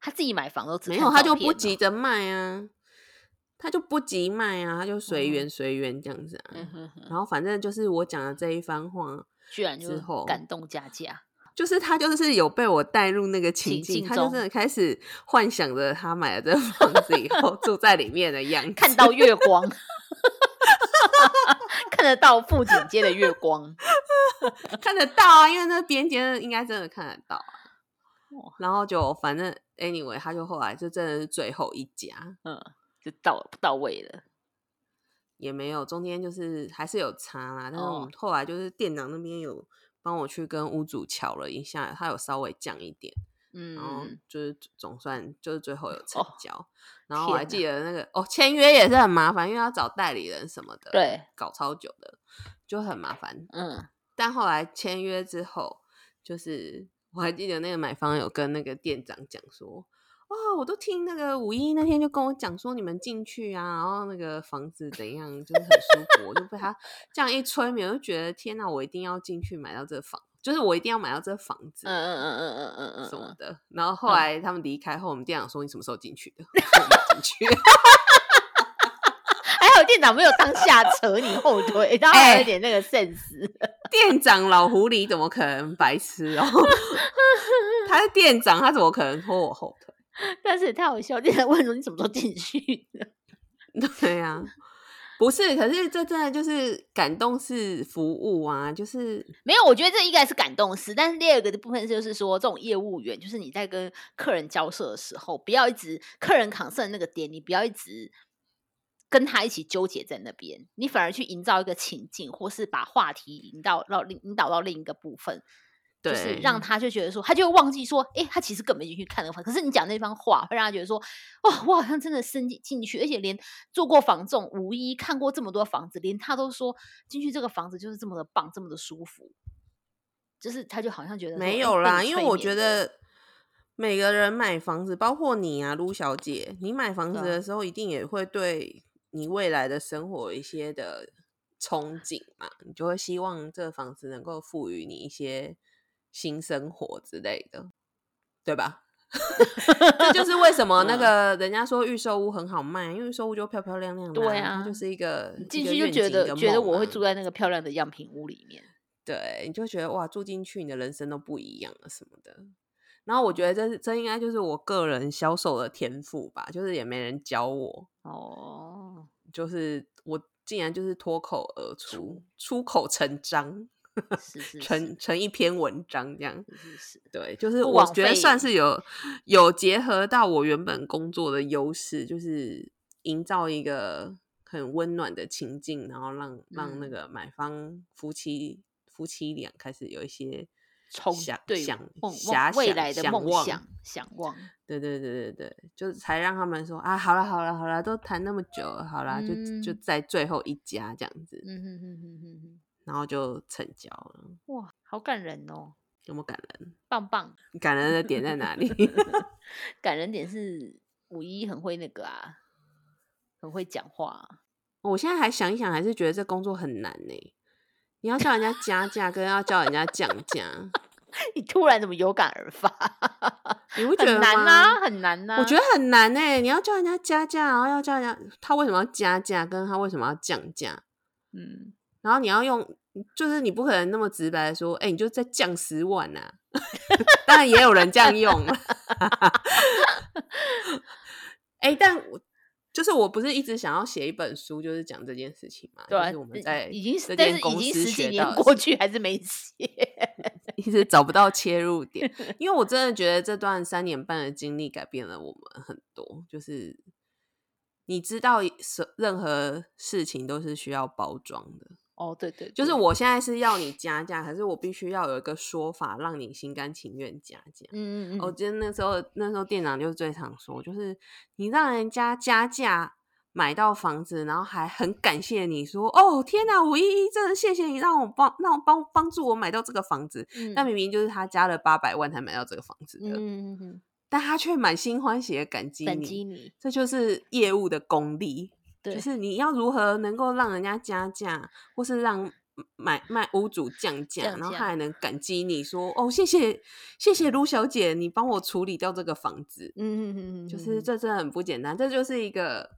他自己买房都没有，他就不急着卖啊，他就不急卖啊，他就随缘随缘这样子啊。然后反正就是我讲的这一番话，居然就之后感动加价，就是他就是有被我带入那个情境，他就真的开始幻想着他买了这个房子以后 住在里面的样子，看到月光，看得到富锦街的月光，看得到啊，因为那边间应该真的看得到啊。哇然后就反正 anyway，他就后来就真的是最后一家，嗯，就到到位了。也没有中间就是还是有差啦，但是我哦们后来就是店长那边有帮我去跟屋主瞧了一下，他有稍微降一点，嗯然后嗯，就是总算就是最后有成哦交。然后我还记得那个哦，签约也是很麻烦，因为要找代理人什么的，对，搞超久的，就很麻烦。嗯，但后来签约之后，就是我还记得那个买方有跟那个店长讲说，我都听那个五一那天就跟我讲说你们进去啊然后那个房子怎样就是很舒服我就被他 这样一催眠就觉得天呐我一定要进去买到这个房就是我一定要买到这个房子嗯嗯嗯嗯嗯嗯什么的。然后后来他们离开后我们店长说你什么时候进去的？去。还好店长没有当下扯你后腿他还有点那个 sense 店长老狐狸怎么可能白痴哦？他是店长他怎么可能拖我后腿？但是也太好笑，店长问说你什么时候进去的？对呀、不是，可是这真的就是感动式服务啊，就是没有，我觉得这应该是感动式，但是第二个的部分就是说，这种业务员就是你在跟客人交涉的时候，不要一直客人扛胜那个点，你不要一直跟他一起纠结在那边，你反而去营造一个情境，或是把话题引导到另引导到另一个部分，就是让。他就觉得说，他就会忘记说，诶，他其实根本进去看那个房，可是你讲那番话会让他觉得说，哇，我好像真的伸进进去，而且连做过房仲，无一看过这么多房子，连他都说进去这个房子就是这么的棒，这么的舒服，就是他就好像觉得没有啦，你因为我觉得每个人买房子，包括你啊，卢小姐，你买房子的。时候一定也会对你未来的生活一些的憧憬嘛，你就会希望这个房子能够赋予你一些新生活之类的，对吧？这就是为什么那嗯个人家说预售屋很好卖，因为预售屋就漂漂亮亮的、对啊就是一个你进去就觉得觉得我会住在那个漂亮的样品屋里面，对，你就觉得哇，住进去你的人生都不一样了什么的。然后我觉得这是这应该就是我个人销售的天赋吧，就是也没人教我，哦，就是我竟然就是脱口而出，出口成章。是是成成一篇文章这样。是是，对，就是我觉得算是有有结合到我原本工作的优势，就是营造一个很温暖的情境，然后让让那嗯。个买方夫妻夫妻俩开始有一些冲想对想遐想未来的梦想想望，对对对对对，就才让他们说啊，好了好了好了，都谈那么久了，好啦，就就嗯。在最后一家这样子，嗯哼哼哼哼哼，然后就成交了，哇，好感人哦，有没有感人？棒棒。感人的点在哪里？感人点是五一很会那个啊，很会讲话啊、我现在还想一想，还是觉得这工作很难呢、你要叫人家加价，跟要叫人家降价，你突然怎么有感而发？你不觉得很难吗呐、很难呐、我觉得很难呢、你要叫人家加价，然后要叫人家他为什么要加价，跟他为什么要降价，嗯，然后你要用，就是你不可能那么直白的说，哎、你就再降十万呐、当然也有人这样用了，哎、但我就是我不是一直想要写一本书，就是讲这件事情嘛，对啊，就是我们呃在已经但这间公是已经十几年过去还是没写，一直找不到切入点，因为我真的觉得这段三年半的经历改变了我们很多。就是你知道，什任何事情都是需要包装的。哦，对对就是我现在是要你加价，可是我必须要有一个说法，让你心甘情愿加价。嗯嗯嗯，我记得那时候，那时候店长就是最常说，就是你让人家加价买到房子，然后还很感谢你说，哦天哪，五一一真的谢谢你让我帮让我帮帮助我买到这个房子。嗯但明明就是他加了八百万才买到这个房子的，嗯嗯嗯，但他却满心欢喜的感激感，激你，这就是业务的功力。对，就是你要如何能够让人家加价，或是让买卖屋主降价，然后他还能感激你说哦，谢谢谢谢卢小姐，你帮我处理掉这个房子，嗯嗯嗯嗯，就是嗯这真的很不简单，这就是一个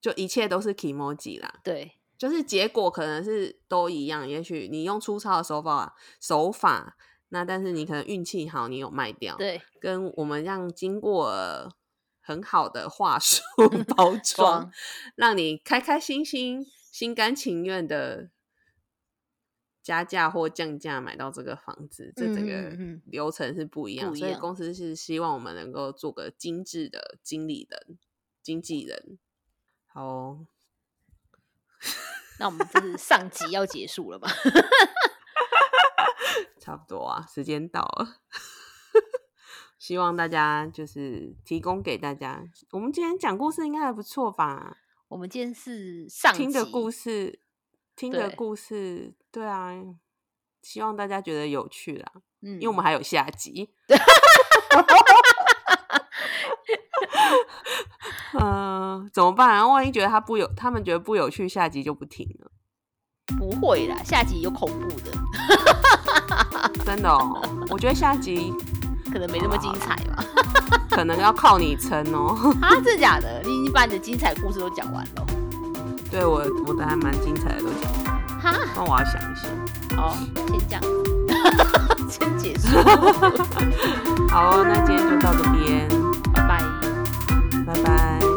就一切都是 emoji 啦，对，就是结果可能是都一样，也许你用粗糙的手法手法，那但是你可能运气好，你有卖掉，对，跟我们让经过了很好的话术 包装装，让你开开心心、心甘情愿的加价或降价买到这个房子，这整嗯个流程是不一样。所以公司是希望我们能够做个精致的经理人、经纪人。好、哦，那我们这是上集要结束了吧？差不多啊，时间到了。希望大家就是提供给大家，我们今天讲故事应该还不错吧？我们今天是上听的故事，听的故事，对啊，希望大家觉得有趣啦，嗯，因为我们还有下集。嗯、怎么办啊？万一觉得他不有，他们觉得不有趣，下集就不听了。不会啦，下集有恐怖的，真的哦，我觉得下集可能没那么精彩嘛。可能要靠你撑哦、啊，真的假的？你已经把你的精彩故事都讲完了。对我，我的还蛮精彩的都讲。哈，那我要想一想。好，先讲，先结束。好，那今天就到这边，拜拜，拜拜。